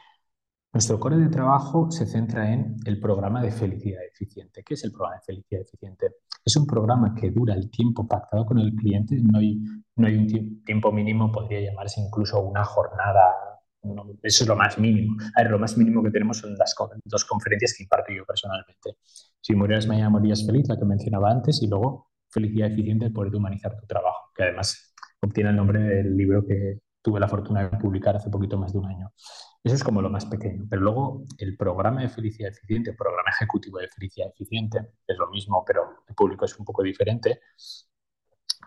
Speaker 2: Nuestro core de trabajo se centra en el programa de felicidad eficiente. ¿Qué es el programa de felicidad eficiente? Es un programa que dura el tiempo pactado con el cliente, no hay, no hay un tiempo mínimo, podría llamarse incluso una jornada eso es lo más mínimo. A ver, lo más mínimo que tenemos son las dos conferencias que imparto yo personalmente. Si murieras mañana, morías feliz, la que mencionaba antes, y luego felicidad eficiente, el poder humanizar tu trabajo, que además obtiene el nombre del libro que tuve la fortuna de publicar hace poquito más de un año. Eso es como lo más pequeño. Pero luego el programa de felicidad eficiente, el programa ejecutivo de felicidad eficiente, es lo mismo, pero el público es un poco diferente,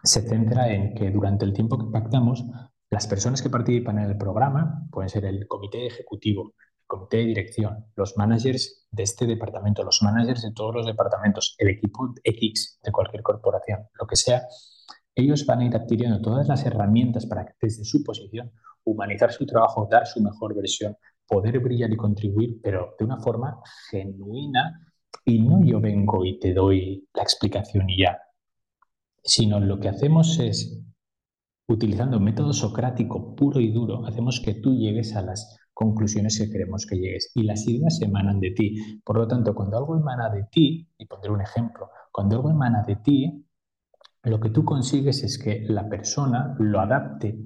Speaker 2: se centra en que durante el tiempo que pactamos las personas que participan en el programa pueden ser el comité ejecutivo, el comité de dirección, los managers de este departamento, los managers de todos los departamentos, el equipo X de cualquier corporación, lo que sea. Ellos van a ir adquiriendo todas las herramientas para que desde su posición humanizar su trabajo, dar su mejor versión, poder brillar y contribuir, pero de una forma genuina y no yo vengo y te doy la explicación y ya, sino lo que hacemos es utilizando un método socrático puro y duro, hacemos que tú llegues a las conclusiones que queremos que llegues. Y las ideas emanan de ti. Por lo tanto, cuando algo emana de ti, y pondré un ejemplo, cuando algo emana de ti, lo que tú consigues es que la persona lo adapte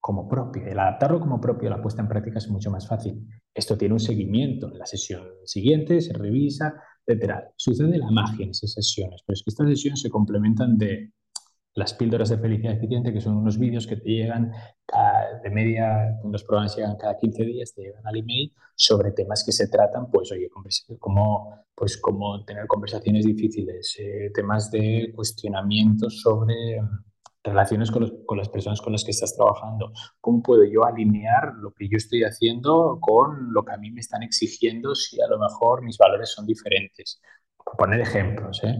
Speaker 2: como propio. El adaptarlo como propio, la puesta en práctica es mucho más fácil. Esto tiene un seguimiento. En la sesión siguiente se revisa, etc. Sucede la magia en esas sesiones, pero es que estas sesiones se complementan de las píldoras de felicidad eficiente, que son unos vídeos que te llegan de media, los programas llegan cada 15 días, te llegan al email sobre temas que se tratan, pues oye, como, pues, como tener conversaciones difíciles, eh, temas de cuestionamiento sobre relaciones con, con, las personas con las que estás trabajando, cómo puedo yo alinear lo que yo estoy haciendo con lo que a mí me están exigiendo si a lo mejor mis valores son diferentes. Por poner ejemplos, ¿eh?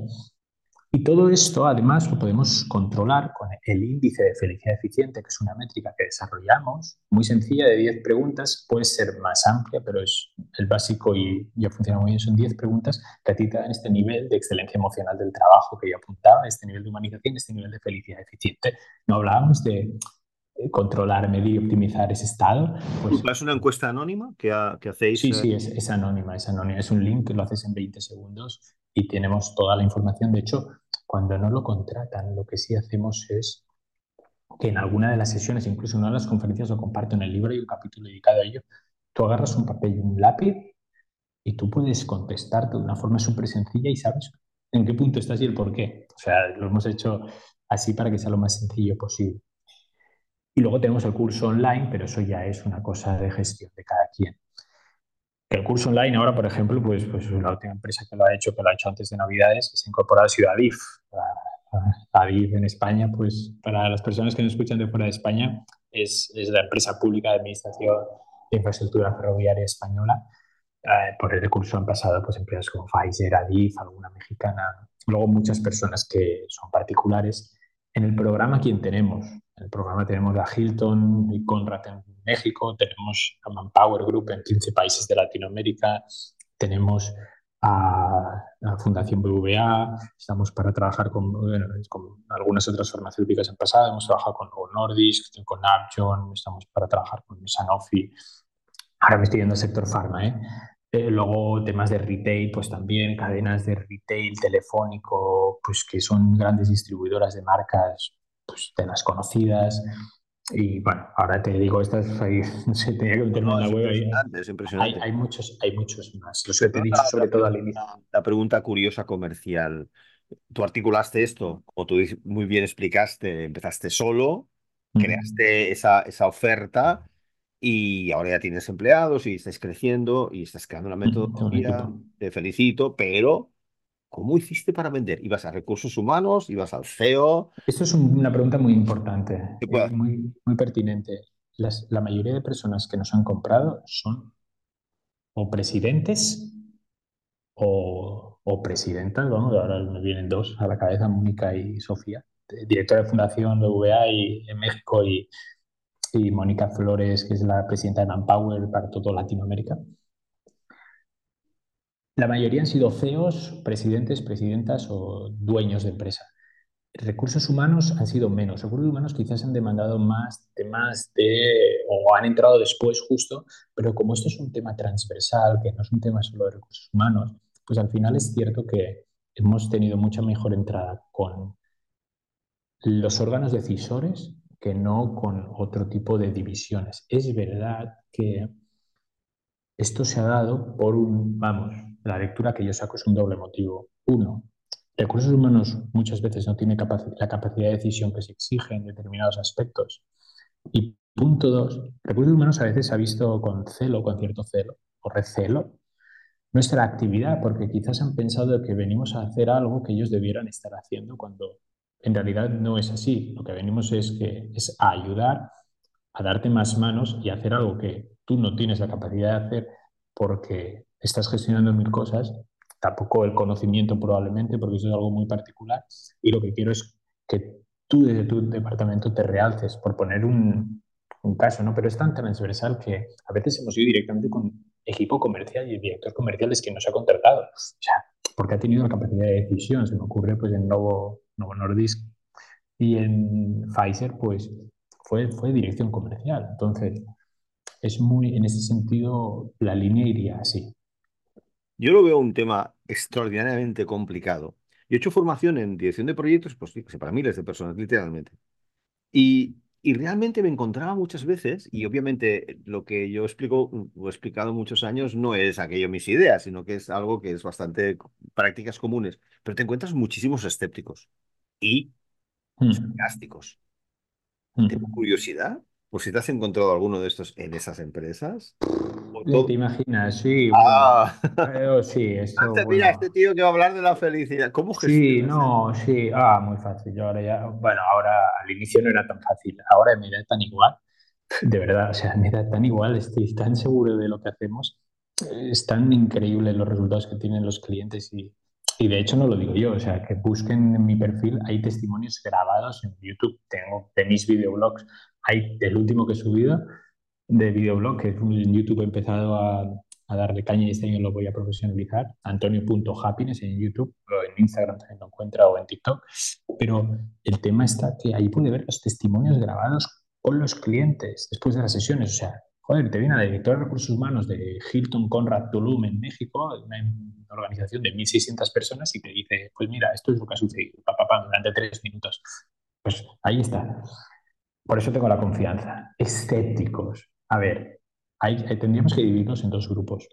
Speaker 2: Y todo esto, además, lo podemos controlar con el índice de felicidad eficiente, que es una métrica que desarrollamos, muy sencilla, de 10 preguntas, puede ser más amplia, pero es el básico y ya funciona muy bien. Son 10 preguntas que a ti te dan este nivel de excelencia emocional del trabajo que yo apuntaba, este nivel de humanización, este nivel de felicidad eficiente. No hablábamos de controlar, medir y optimizar ese estado.
Speaker 1: Pues, ¿Es una encuesta anónima que, que hacéis?
Speaker 2: Sí, sí, es, es, anónima, es anónima. Es un link que lo haces en 20 segundos y tenemos toda la información. De hecho, cuando no lo contratan, lo que sí hacemos es que en alguna de las sesiones, incluso en una de las conferencias, lo comparto en el libro y un capítulo dedicado a ello, tú agarras un papel y un lápiz y tú puedes contestarte de una forma súper sencilla y sabes en qué punto estás y el por qué. O sea, lo hemos hecho así para que sea lo más sencillo posible. Y luego tenemos el curso online, pero eso ya es una cosa de gestión de cada quien. El curso online ahora, por ejemplo, pues, pues la última empresa que lo ha hecho, que lo ha hecho antes de Navidades, se ha incorporado ha sido Adif. Adif en España, pues para las personas que nos escuchan de fuera de España, es, es la empresa pública de administración de infraestructura ferroviaria española. Eh, por el curso han pasado pues, empresas como Pfizer, Adif, alguna mexicana, luego muchas personas que son particulares. En el programa, ¿quién tenemos? En el programa tenemos a Hilton y Conrad en México, tenemos a Manpower Group en 15 países de Latinoamérica, tenemos a la Fundación BVA, estamos para trabajar con, con, algunas otras farmacéuticas en pasado, hemos trabajado con Nordisk, con Upjohn, estamos para trabajar con Sanofi. Ahora me estoy yendo al sector farma, ¿eh? ¿eh? luego temas de retail, pues también cadenas de retail telefónico, pues que son grandes distribuidoras de marcas pues, de las conocidas. Y bueno, ahora te digo, estas ahí, no sé, tenía que meterme en la web. Ahí.
Speaker 1: Es impresionante.
Speaker 2: Hay, hay, muchos, hay muchos más. Los que te he dicho sobre todo al inicio.
Speaker 1: La pregunta curiosa comercial. Tú articulaste esto, o tú muy bien explicaste, empezaste solo, creaste esa, esa oferta y ahora ya tienes empleados y estás creciendo y estás creando una metodología, te felicito, pero ¿Cómo hiciste para vender? ¿Ibas a recursos humanos? ¿Ibas al CEO?
Speaker 2: Esto es una pregunta muy importante, eh, muy, muy pertinente. la mayoría de personas que nos han comprado son o presidentes o, o presidentas, vamos, ahora me vienen dos a la cabeza, Mónica y Sofía, directora de Fundación BVA y, en México y, y Mónica Flores, que es la presidenta de Manpower para todo Latinoamérica. La mayoría han sido CEOs, presidentes, presidentas o dueños de empresa. Recursos humanos han sido menos. Recursos humanos quizás han demandado más temas de, o han entrado después justo, pero como esto es un tema transversal, que no es un tema solo de recursos humanos, pues al final es cierto que hemos tenido mucha mejor entrada con los órganos decisores que no con otro tipo de divisiones. Es verdad que esto se ha dado por un, vamos, la lectura que yo saco es un doble motivo. Uno, recursos humanos muchas veces no tiene la capacidad de decisión que se exige en determinados aspectos. Y punto dos, recursos humanos a veces se ha visto con celo, con cierto celo o recelo, nuestra actividad, porque quizás han pensado que venimos a hacer algo que ellos debieran estar haciendo cuando en realidad no es así. Lo que venimos es, que, es a ayudar, a darte más manos y hacer algo que tú no tienes la capacidad de hacer porque estás gestionando mil cosas, tampoco el conocimiento probablemente, porque eso es algo muy particular. Y lo que quiero es que tú desde tu departamento te realces, por poner un, un caso, ¿no? Pero es tan transversal que a veces hemos ido directamente con equipo comercial y el director comercial es quien nos ha contratado. O sea, porque ha tenido la capacidad de decisión. Se me ocurre pues en Novo Novo Nordisk. Y en Pfizer, pues fue, fue dirección comercial. Entonces, es muy, en ese sentido, la línea iría así.
Speaker 1: Yo lo veo un tema extraordinariamente complicado. Yo he hecho formación en dirección de proyectos, pues para miles de personas, literalmente. Y, y realmente me encontraba muchas veces, y obviamente lo que yo explico, o he explicado muchos años, no es aquello mis ideas, sino que es algo que es bastante prácticas comunes, pero te encuentras muchísimos escépticos y mm. sarcásticos. Mm. Tengo curiosidad por si te has encontrado alguno de estos en esas empresas.
Speaker 2: ¿Te imaginas? Sí. Ah. sí,
Speaker 1: mira, este tío que va a hablar de la felicidad. ¿Cómo
Speaker 2: Sí, no, sí. Ah, muy fácil. Yo ahora ya, bueno, ahora al inicio no era tan fácil. Ahora me da tan igual. De verdad, o sea, me da tan igual. Estoy tan seguro de lo que hacemos. Es tan increíble los resultados que tienen los clientes y y de hecho no lo digo yo, o sea, que busquen en mi perfil, hay testimonios grabados en YouTube, tengo de mis videoblogs, hay el último que he subido de videoblog, que en YouTube he empezado a, a darle caña y este año lo voy a profesionalizar, antonio.happiness en YouTube, o en Instagram también lo encuentra, o en TikTok, pero el tema está que ahí puede ver los testimonios grabados con los clientes después de las sesiones, o sea, Joder, te viene la directora de recursos humanos de Hilton Conrad Tulum en México, una organización de 1.600 personas, y te dice, pues mira, esto es lo que ha sucedido, papá, durante tres minutos. Pues ahí está. Por eso tengo la confianza. Escépticos. A ver, tendríamos que dividirnos en dos grupos.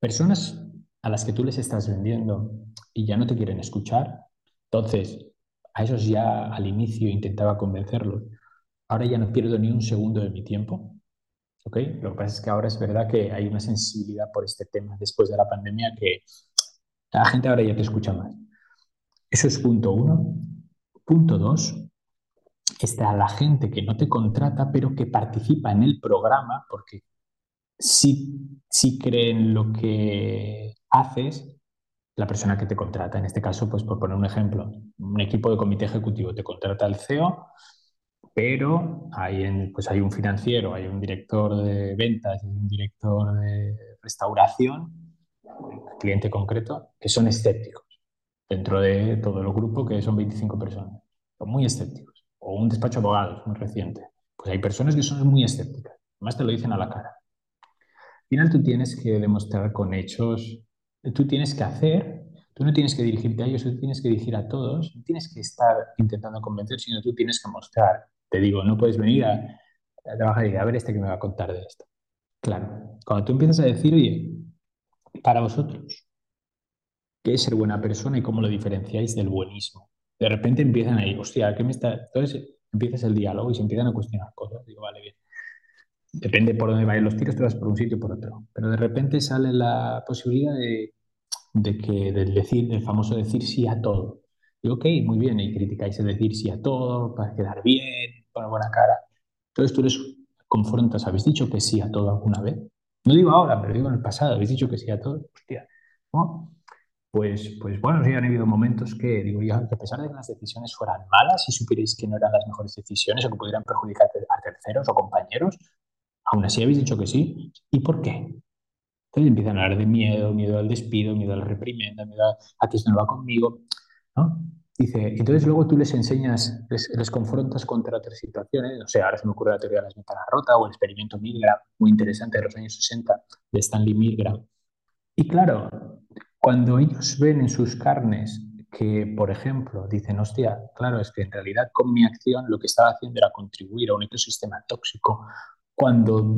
Speaker 2: Personas a las que tú les estás vendiendo y ya no te quieren escuchar. Entonces, a esos ya al inicio intentaba convencerlos. Ahora ya no pierdo ni un segundo de mi tiempo lo que pasa es que ahora es verdad que hay una sensibilidad por este tema después de la pandemia que la gente ahora ya te escucha más. Eso es punto uno. Punto dos, está la gente que no te contrata, pero que participa en el programa porque si, si creen lo que haces, la persona que te contrata, en este caso, pues por poner un ejemplo, un equipo de comité ejecutivo te contrata al CEO, pero hay, pues hay un financiero, hay un director de ventas, hay un director de restauración, cliente concreto, que son escépticos dentro de todo el grupo, que son 25 personas. Son muy escépticos. O un despacho de abogados muy reciente. Pues hay personas que son muy escépticas. Además te lo dicen a la cara. Al final tú tienes que demostrar con hechos, tú tienes que hacer Tú no tienes que dirigirte a ellos, tú tienes que dirigir a todos, no tienes que estar intentando convencer, sino tú tienes que mostrar te digo, no puedes venir a, trabajar y a ver este que me va a contar de esto. Claro, cuando tú empiezas a decir, oye, para vosotros, ¿qué es ser buena persona y cómo lo diferenciáis del buenismo? De repente empiezan ahí, hostia, ¿qué me está...? Entonces empiezas el diálogo y se empiezan a cuestionar cosas. Digo, vale, bien. Depende por dónde vayan los tiros, te vas por un sitio o por otro. Pero de repente sale la posibilidad de, de que del decir, del famoso decir sí a todo. Y ok, muy bien, y criticáis el decir sí a todo para quedar bien, poner buena cara. Entonces tú les confrontas, ¿habéis dicho que sí a todo alguna vez? No digo ahora, pero digo en el pasado, ¿habéis dicho que sí a todo? Hostia, ¿no? Pues, pues bueno, sí han habido momentos que digo, que a pesar de que las decisiones fueran malas y supierais que no eran las mejores decisiones o que pudieran perjudicar a terceros o compañeros, aún así habéis dicho que sí. ¿Y por qué? Entonces empiezan a hablar de miedo, miedo al despido, miedo a la reprimenda, miedo a, que esto no va conmigo. ¿no? Dice, entonces luego tú les enseñas, les, confrontas contra otras situaciones. No sé, ahora se me ocurre la teoría de las ventanas rotas o el experimento Milgram, muy interesante de los años 60, de Stanley Milgram. Y claro, cuando ellos ven en sus carnes que, por ejemplo, dicen, hostia, claro, es que en realidad con mi acción lo que estaba haciendo era contribuir a un ecosistema tóxico, cuando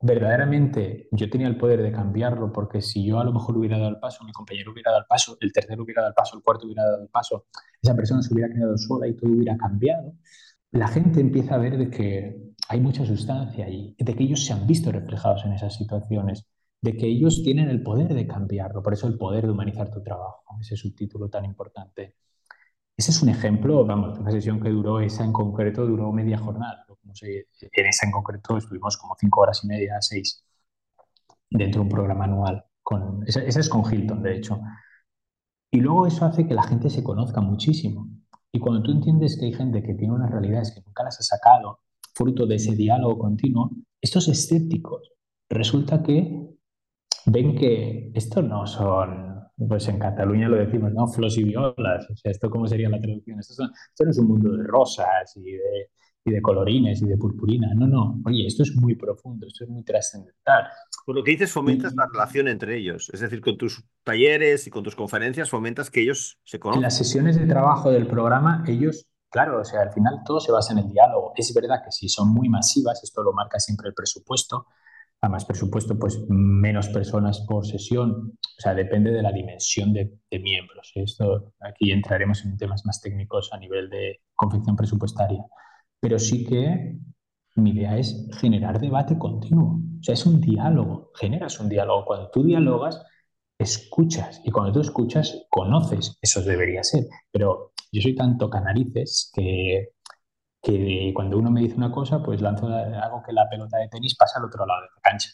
Speaker 2: verdaderamente yo tenía el poder de cambiarlo, porque si yo a lo mejor hubiera dado el paso, mi compañero hubiera dado el paso, el tercero hubiera dado el paso, el cuarto hubiera dado el paso, esa persona se hubiera quedado sola y todo hubiera cambiado, la gente empieza a ver de que hay mucha sustancia ahí, de que ellos se han visto reflejados en esas situaciones, de que ellos tienen el poder de cambiarlo, por eso el poder de humanizar tu trabajo, ese subtítulo tan importante. Ese es un ejemplo, vamos, una sesión que duró, esa en concreto duró media jornada. en esa en concreto estuvimos como cinco horas y media, seis, dentro de un programa anual. Con, esa, es con Hilton, de hecho. Y luego eso hace que la gente se conozca muchísimo. Y cuando tú entiendes que hay gente que tiene unas realidades que nunca las ha sacado, fruto de ese diálogo continuo, estos escépticos resulta que ven que esto no son pues en Cataluña lo decimos, ¿no? Flos y violas. O sea, ¿esto cómo sería la traducción? Esto, no es un mundo de rosas y de, y de colorines y de purpurina. No, no. Oye, esto es muy profundo, esto es muy trascendental.
Speaker 1: Por lo que dices, fomentas la relación entre ellos. Es decir, con tus talleres y con tus conferencias fomentas que ellos se conozcan.
Speaker 2: En las sesiones de trabajo del programa, ellos, claro, o sea, al final todo se basa en el diálogo. Es verdad que si son muy masivas, esto lo marca siempre el presupuesto, a más presupuesto, pues menos personas por sesión. O sea, depende de la dimensión de, miembros. Esto aquí entraremos en temas más técnicos a nivel de confección presupuestaria. Pero sí que mi idea es generar debate continuo. O sea, es un diálogo. Generas un diálogo. Cuando tú dialogas, escuchas. Y cuando tú escuchas, conoces. Eso debería ser. Pero yo soy tanto canarices que que cuando uno me dice una cosa, pues lanzo, hago que la pelota de tenis pase al otro lado de la cancha.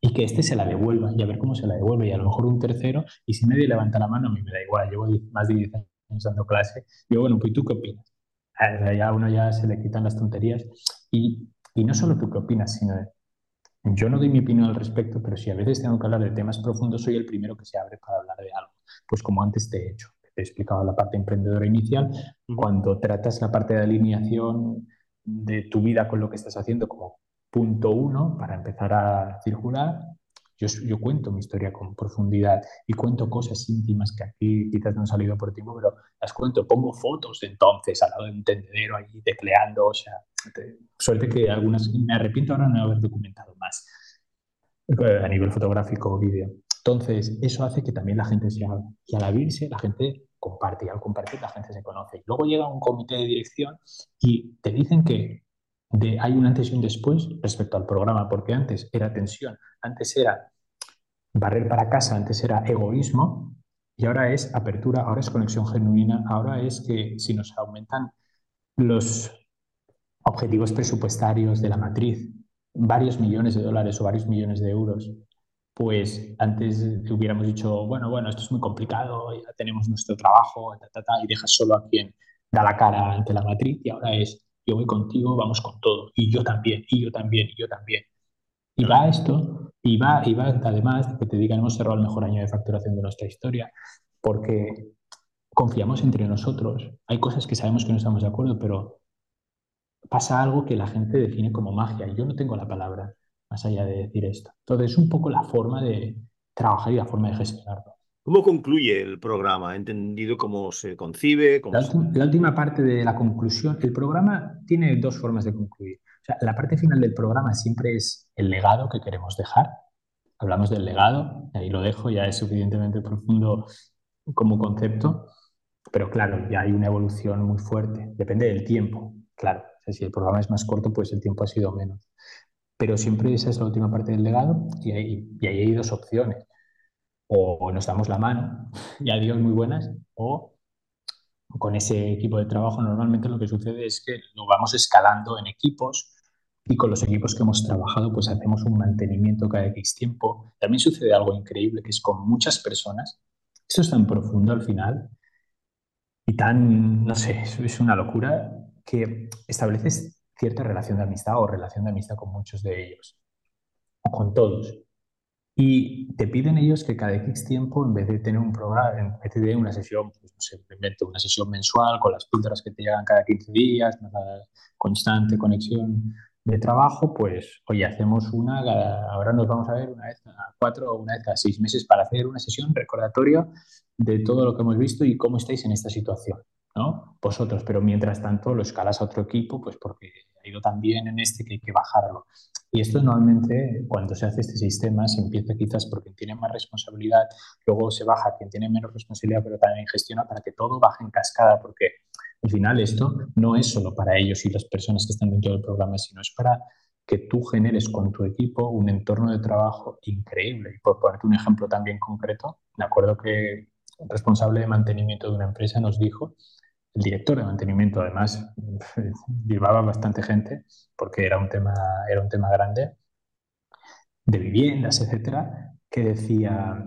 Speaker 2: Y que este se la devuelva y a ver cómo se la devuelve. Y a lo mejor un tercero, y si nadie levanta la mano, a mí me da igual. Llevo más de 10 años dando clase. Digo, bueno, pues tú qué opinas. ya a uno ya se le quitan las tonterías. Y, y no solo tú qué opinas, sino yo no doy mi opinión al respecto, pero si a veces tengo que hablar de temas profundos, soy el primero que se abre para hablar de algo. Pues como antes te he hecho he explicado la parte emprendedora inicial, cuando tratas la parte de alineación de tu vida con lo que estás haciendo como punto uno para empezar a circular, yo, yo, cuento mi historia con profundidad y cuento cosas íntimas que aquí quizás no han salido por tiempo, pero las cuento. Pongo fotos de entonces al lado de un tendedero allí tecleando. O sea, suerte que algunas me arrepiento ahora no haber documentado más eh, a nivel fotográfico o vídeo. Entonces, eso hace que también la gente se haga. Y al abrirse, la gente comparte y al compartir la gente se conoce. Luego llega un comité de dirección y te dicen que hay un antes y un después respecto al programa, porque antes era tensión, antes era barrer para casa, antes era egoísmo y ahora es apertura, ahora es conexión genuina, ahora es que si nos aumentan los objetivos presupuestarios de la matriz, varios millones de dólares o varios millones de euros, pues antes hubiéramos dicho, bueno, bueno, esto es muy complicado, ya tenemos nuestro trabajo, y dejas solo a quien da la cara ante la matriz, y ahora es, yo voy contigo, vamos con todo, y yo también, y yo también, y yo también. Y va esto, y va, y va además que te digan, hemos cerrado el mejor año de facturación de nuestra historia, porque confiamos entre nosotros. Hay cosas que sabemos que no estamos de acuerdo, pero pasa algo que la gente define como magia, y yo no tengo la palabra más allá de decir esto. Entonces, es un poco la forma de trabajar y la forma de gestionarlo.
Speaker 1: ¿Cómo concluye el programa? ¿Entendido cómo se concibe?
Speaker 2: la, última parte de la conclusión, el programa tiene dos formas de concluir. O sea, la parte final del programa siempre es el legado que queremos dejar. Hablamos del legado, ahí lo dejo, ya es suficientemente profundo como concepto, pero claro, ya hay una evolución muy fuerte. Depende del tiempo, claro. si el programa es más corto, pues el tiempo ha sido menos. Pero siempre esa es la última parte del legado y ahí, y ahí hay dos opciones. o nos damos la mano y adiós muy buenas, o con ese equipo de trabajo normalmente lo que sucede es que lo vamos escalando en equipos y con los equipos que hemos trabajado pues hacemos un mantenimiento cada X tiempo. También sucede algo increíble que es con muchas personas, esto es tan profundo al final y tan, no sé, es una locura que estableces cierta relación de amistad o relación de amistad con muchos de ellos, o con todos. Y te piden ellos que cada X tiempo, en vez de tener un programa, en vez de una sesión, pues una sesión mensual con las píldoras que te llegan cada 15 días, una constante conexión de trabajo, pues oye, hacemos una, ahora nos vamos a ver una vez a cuatro o una vez cada seis meses para hacer una sesión recordatoria de todo lo que hemos visto y cómo estáis en esta situación, ¿no? Vosotros, pero mientras tanto lo escalas a otro equipo, pues porque ha ido tan bien en este que hay que bajarlo. Y esto normalmente, cuando se hace este sistema, se empieza quizás por quien tiene más responsabilidad, luego se baja quien tiene menos responsabilidad, pero también gestiona para que todo baje en cascada, porque al final esto no es solo para ellos y las personas que están dentro del programa, sino es para que tú generes con tu equipo un entorno de trabajo increíble. Y por ponerte un ejemplo también concreto, me acuerdo que el responsable de mantenimiento de una empresa nos dijo el director de mantenimiento, además, (laughs) llevaba bastante gente porque era un tema, era un tema grande de viviendas, etcétera, que decía,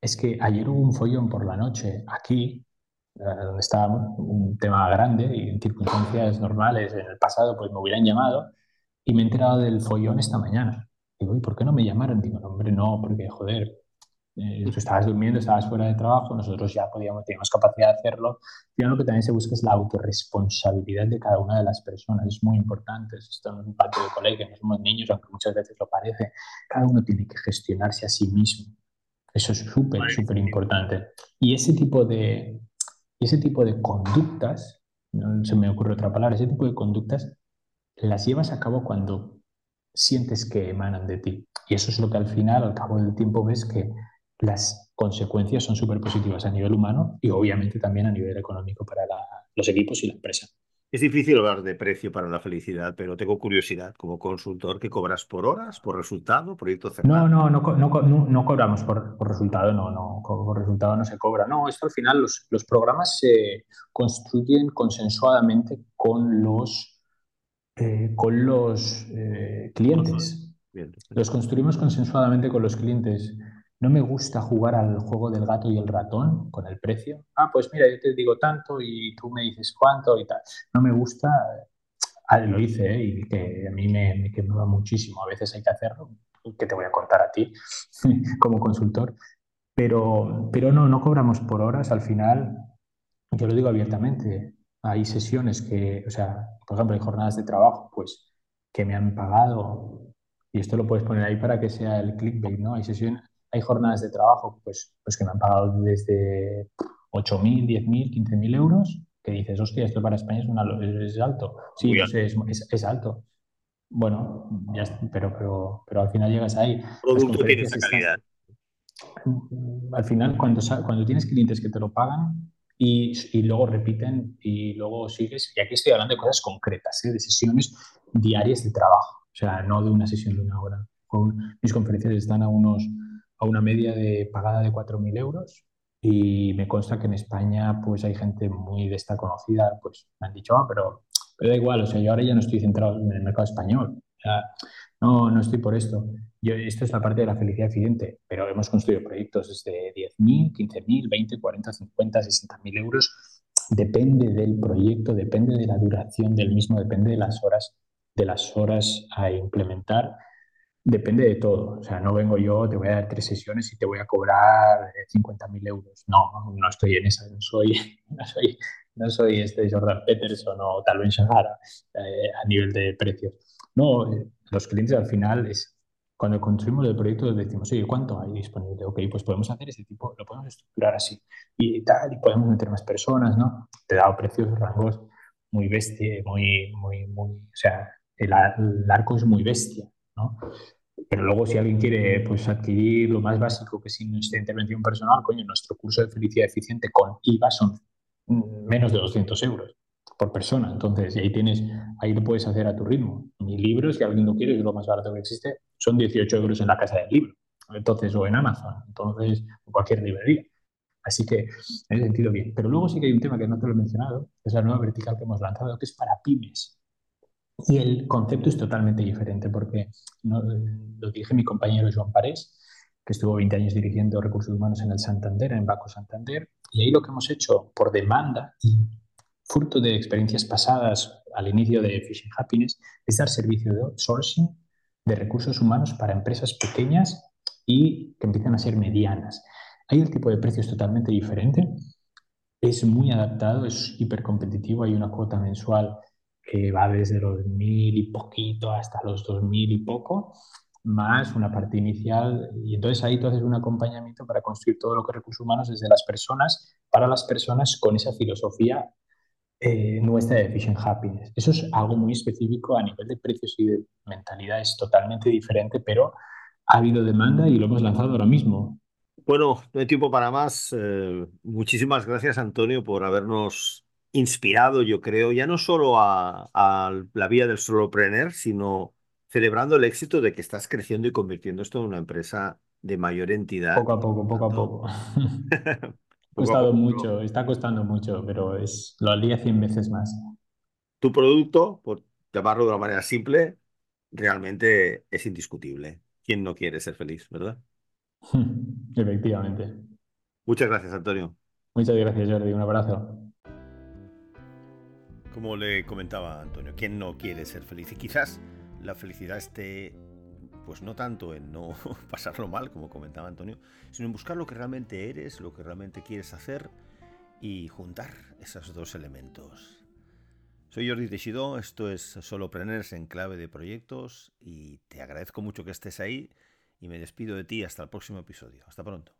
Speaker 2: es que ayer hubo un follón por la noche aquí, eh, donde estábamos, un tema grande y en circunstancias normales en el pasado pues me hubieran llamado y me he enterado del follón esta mañana. Digo, ¿y por qué no me llamaron? Digo, hombre, no, porque joder, eh, tú estabas durmiendo, estabas fuera de trabajo, nosotros ya podíamos, teníamos capacidad de hacerlo. Y lo que también se busca es la autorresponsabilidad de cada una de las personas. Es muy importante. Esto no es un patio de colegio, no somos niños, aunque muchas veces lo parece. Cada uno tiene que gestionarse a sí mismo. Eso es súper, súper importante. Y ese tipo de, ese tipo de conductas, no se me ocurre otra palabra, ese tipo de conductas las llevas a cabo cuando sientes que emanan de ti. Y eso es lo que al final, al cabo del tiempo, ves que las consecuencias son súper positivas a nivel humano y obviamente también a nivel económico para los equipos y la empresa.
Speaker 1: Es difícil hablar de precio para la felicidad, pero tengo curiosidad como consultor, ¿qué cobras por horas, por resultado, proyecto
Speaker 2: cerrado? No, no, no, no, no cobramos por, resultado, no, no, por resultado no se cobra. No, esto al final los, los programas se construyen consensuadamente con los, eh, con los eh, clientes. Los construimos consensuadamente con los clientes. No me gusta jugar al juego del gato y el ratón con el precio. Ah, pues mira, yo te digo tanto y tú me dices cuánto y tal. No me gusta. Ah, lo hice ¿eh? y que a mí me, me quemaba muchísimo. A veces hay que hacerlo, que te voy a contar a ti (laughs) como consultor. Pero, pero no, no cobramos por horas. Al final, yo lo digo abiertamente, hay sesiones que, o sea, por ejemplo, hay jornadas de trabajo, pues, que me han pagado, y esto lo puedes poner ahí para que sea el clickbait, ¿no? Hay sesiones, hay jornadas de trabajo pues, pues que me han pagado desde 8.000, 10.000, 15.000 euros, que dices, hostia, esto para España es, una, es alto. Sí, es, es, alto. Bueno, ya, pero, pero, pero al final llegas ahí.
Speaker 1: Producto tiene esa calidad.
Speaker 2: al final, cuando, cuando tienes clientes que te lo pagan y, y, luego repiten y luego sigues, y aquí estoy hablando de cosas concretas, ¿eh? de sesiones diarias de trabajo, o sea, no de una sesión de una hora. mis conferencias están a unos a una media de pagada de 4.000 euros y me consta que en España pues hay gente muy de esta conocida, pues me han dicho, ah, pero, pero da igual, o sea, yo ahora ya no estoy centrado en el mercado español, no, no estoy por esto. Yo, esto es la parte de la felicidad evidente, pero hemos construido proyectos desde 10.000, 15.000, 20, 40, 50, 60.000 euros. Depende del proyecto, depende de la duración del mismo, depende de las horas, de las horas a implementar Depende de todo. O sea, no vengo yo, te voy a dar tres sesiones y te voy a cobrar 50.000 eh, euros. No, no estoy en esa. No soy, (laughs) no soy, no soy este Jordan Peterson o tal vez Shahara eh, a nivel de precios. No, eh, los clientes al final es cuando construimos el proyecto decimos, oye, ¿cuánto hay disponible? Ok, pues podemos hacer ese tipo, lo podemos estructurar así y tal, y podemos meter más personas, ¿no? Te dado precios, rangos muy bestia, muy, muy, muy, o sea, el, el arco es muy bestia. Pero luego si alguien quiere pues, adquirir lo más básico que sin nuestra intervención personal, coño, nuestro curso de felicidad eficiente con IVA son menos de 200 euros por persona. Entonces, ahí tienes, ahí lo puedes hacer a tu ritmo. Mi libro, si alguien lo quiere, es lo más barato que existe, son 18 euros en la casa del libro. entonces, o en Amazon, entonces, en cualquier librería. Así que, en ese sentido, bien. Pero luego sí que hay un tema que no te lo he mencionado, es la nueva vertical que hemos lanzado, que es para pymes. Y el concepto es totalmente diferente, porque lo dije mi compañero Joan Parés, que estuvo 20 años dirigiendo recursos humanos en el Santander, en Banco Santander, y ahí lo que hemos hecho por demanda y fruto de experiencias pasadas al inicio de Fishing Happiness es dar servicio de outsourcing de recursos humanos para empresas pequeñas y que empiezan a ser medianas. Ahí el tipo de precio es totalmente diferente, es muy adaptado, es hipercompetitivo, hay una cuota mensual que va desde los mil y poquito hasta los dos mil y poco, más una parte inicial. Y entonces ahí tú haces un acompañamiento para construir todo lo que recursos humanos desde las personas, para las personas, con esa filosofía eh, nuestra de Efficient Happiness. Eso es algo muy específico a nivel de precios y de mentalidad, es totalmente diferente, pero ha habido demanda y lo hemos lanzado ahora mismo.
Speaker 1: Bueno, no hay tiempo para más. Eh, muchísimas gracias, Antonio, por habernos inspirado, yo creo, ya no solo a, a la vía del solopreneur, sino celebrando el éxito de que estás creciendo y convirtiendo esto en una empresa de mayor entidad.
Speaker 2: Poco a poco, poco a poco. (laughs) (laughs) Ha costado mucho, está costando mucho, pero es lo haría 100 veces más.
Speaker 1: Tu producto, por llamarlo de una manera simple, realmente es indiscutible. ¿Quién no quiere ser feliz, verdad? (laughs)
Speaker 2: Efectivamente.
Speaker 1: Muchas gracias, Antonio.
Speaker 2: Muchas gracias, Jordi. Un abrazo.
Speaker 1: Como le comentaba Antonio, ¿quién no quiere ser feliz? Y quizás la felicidad esté pues no tanto en no (laughs) pasarlo mal, como comentaba Antonio, sino en buscar lo que realmente eres, lo que realmente quieres hacer y juntar esos dos elementos. Soy Jordi Teixidó, esto es Solo Solopreneurs en clave de proyectos y te agradezco mucho que estés ahí y me despido de ti hasta el próximo episodio. Hasta pronto.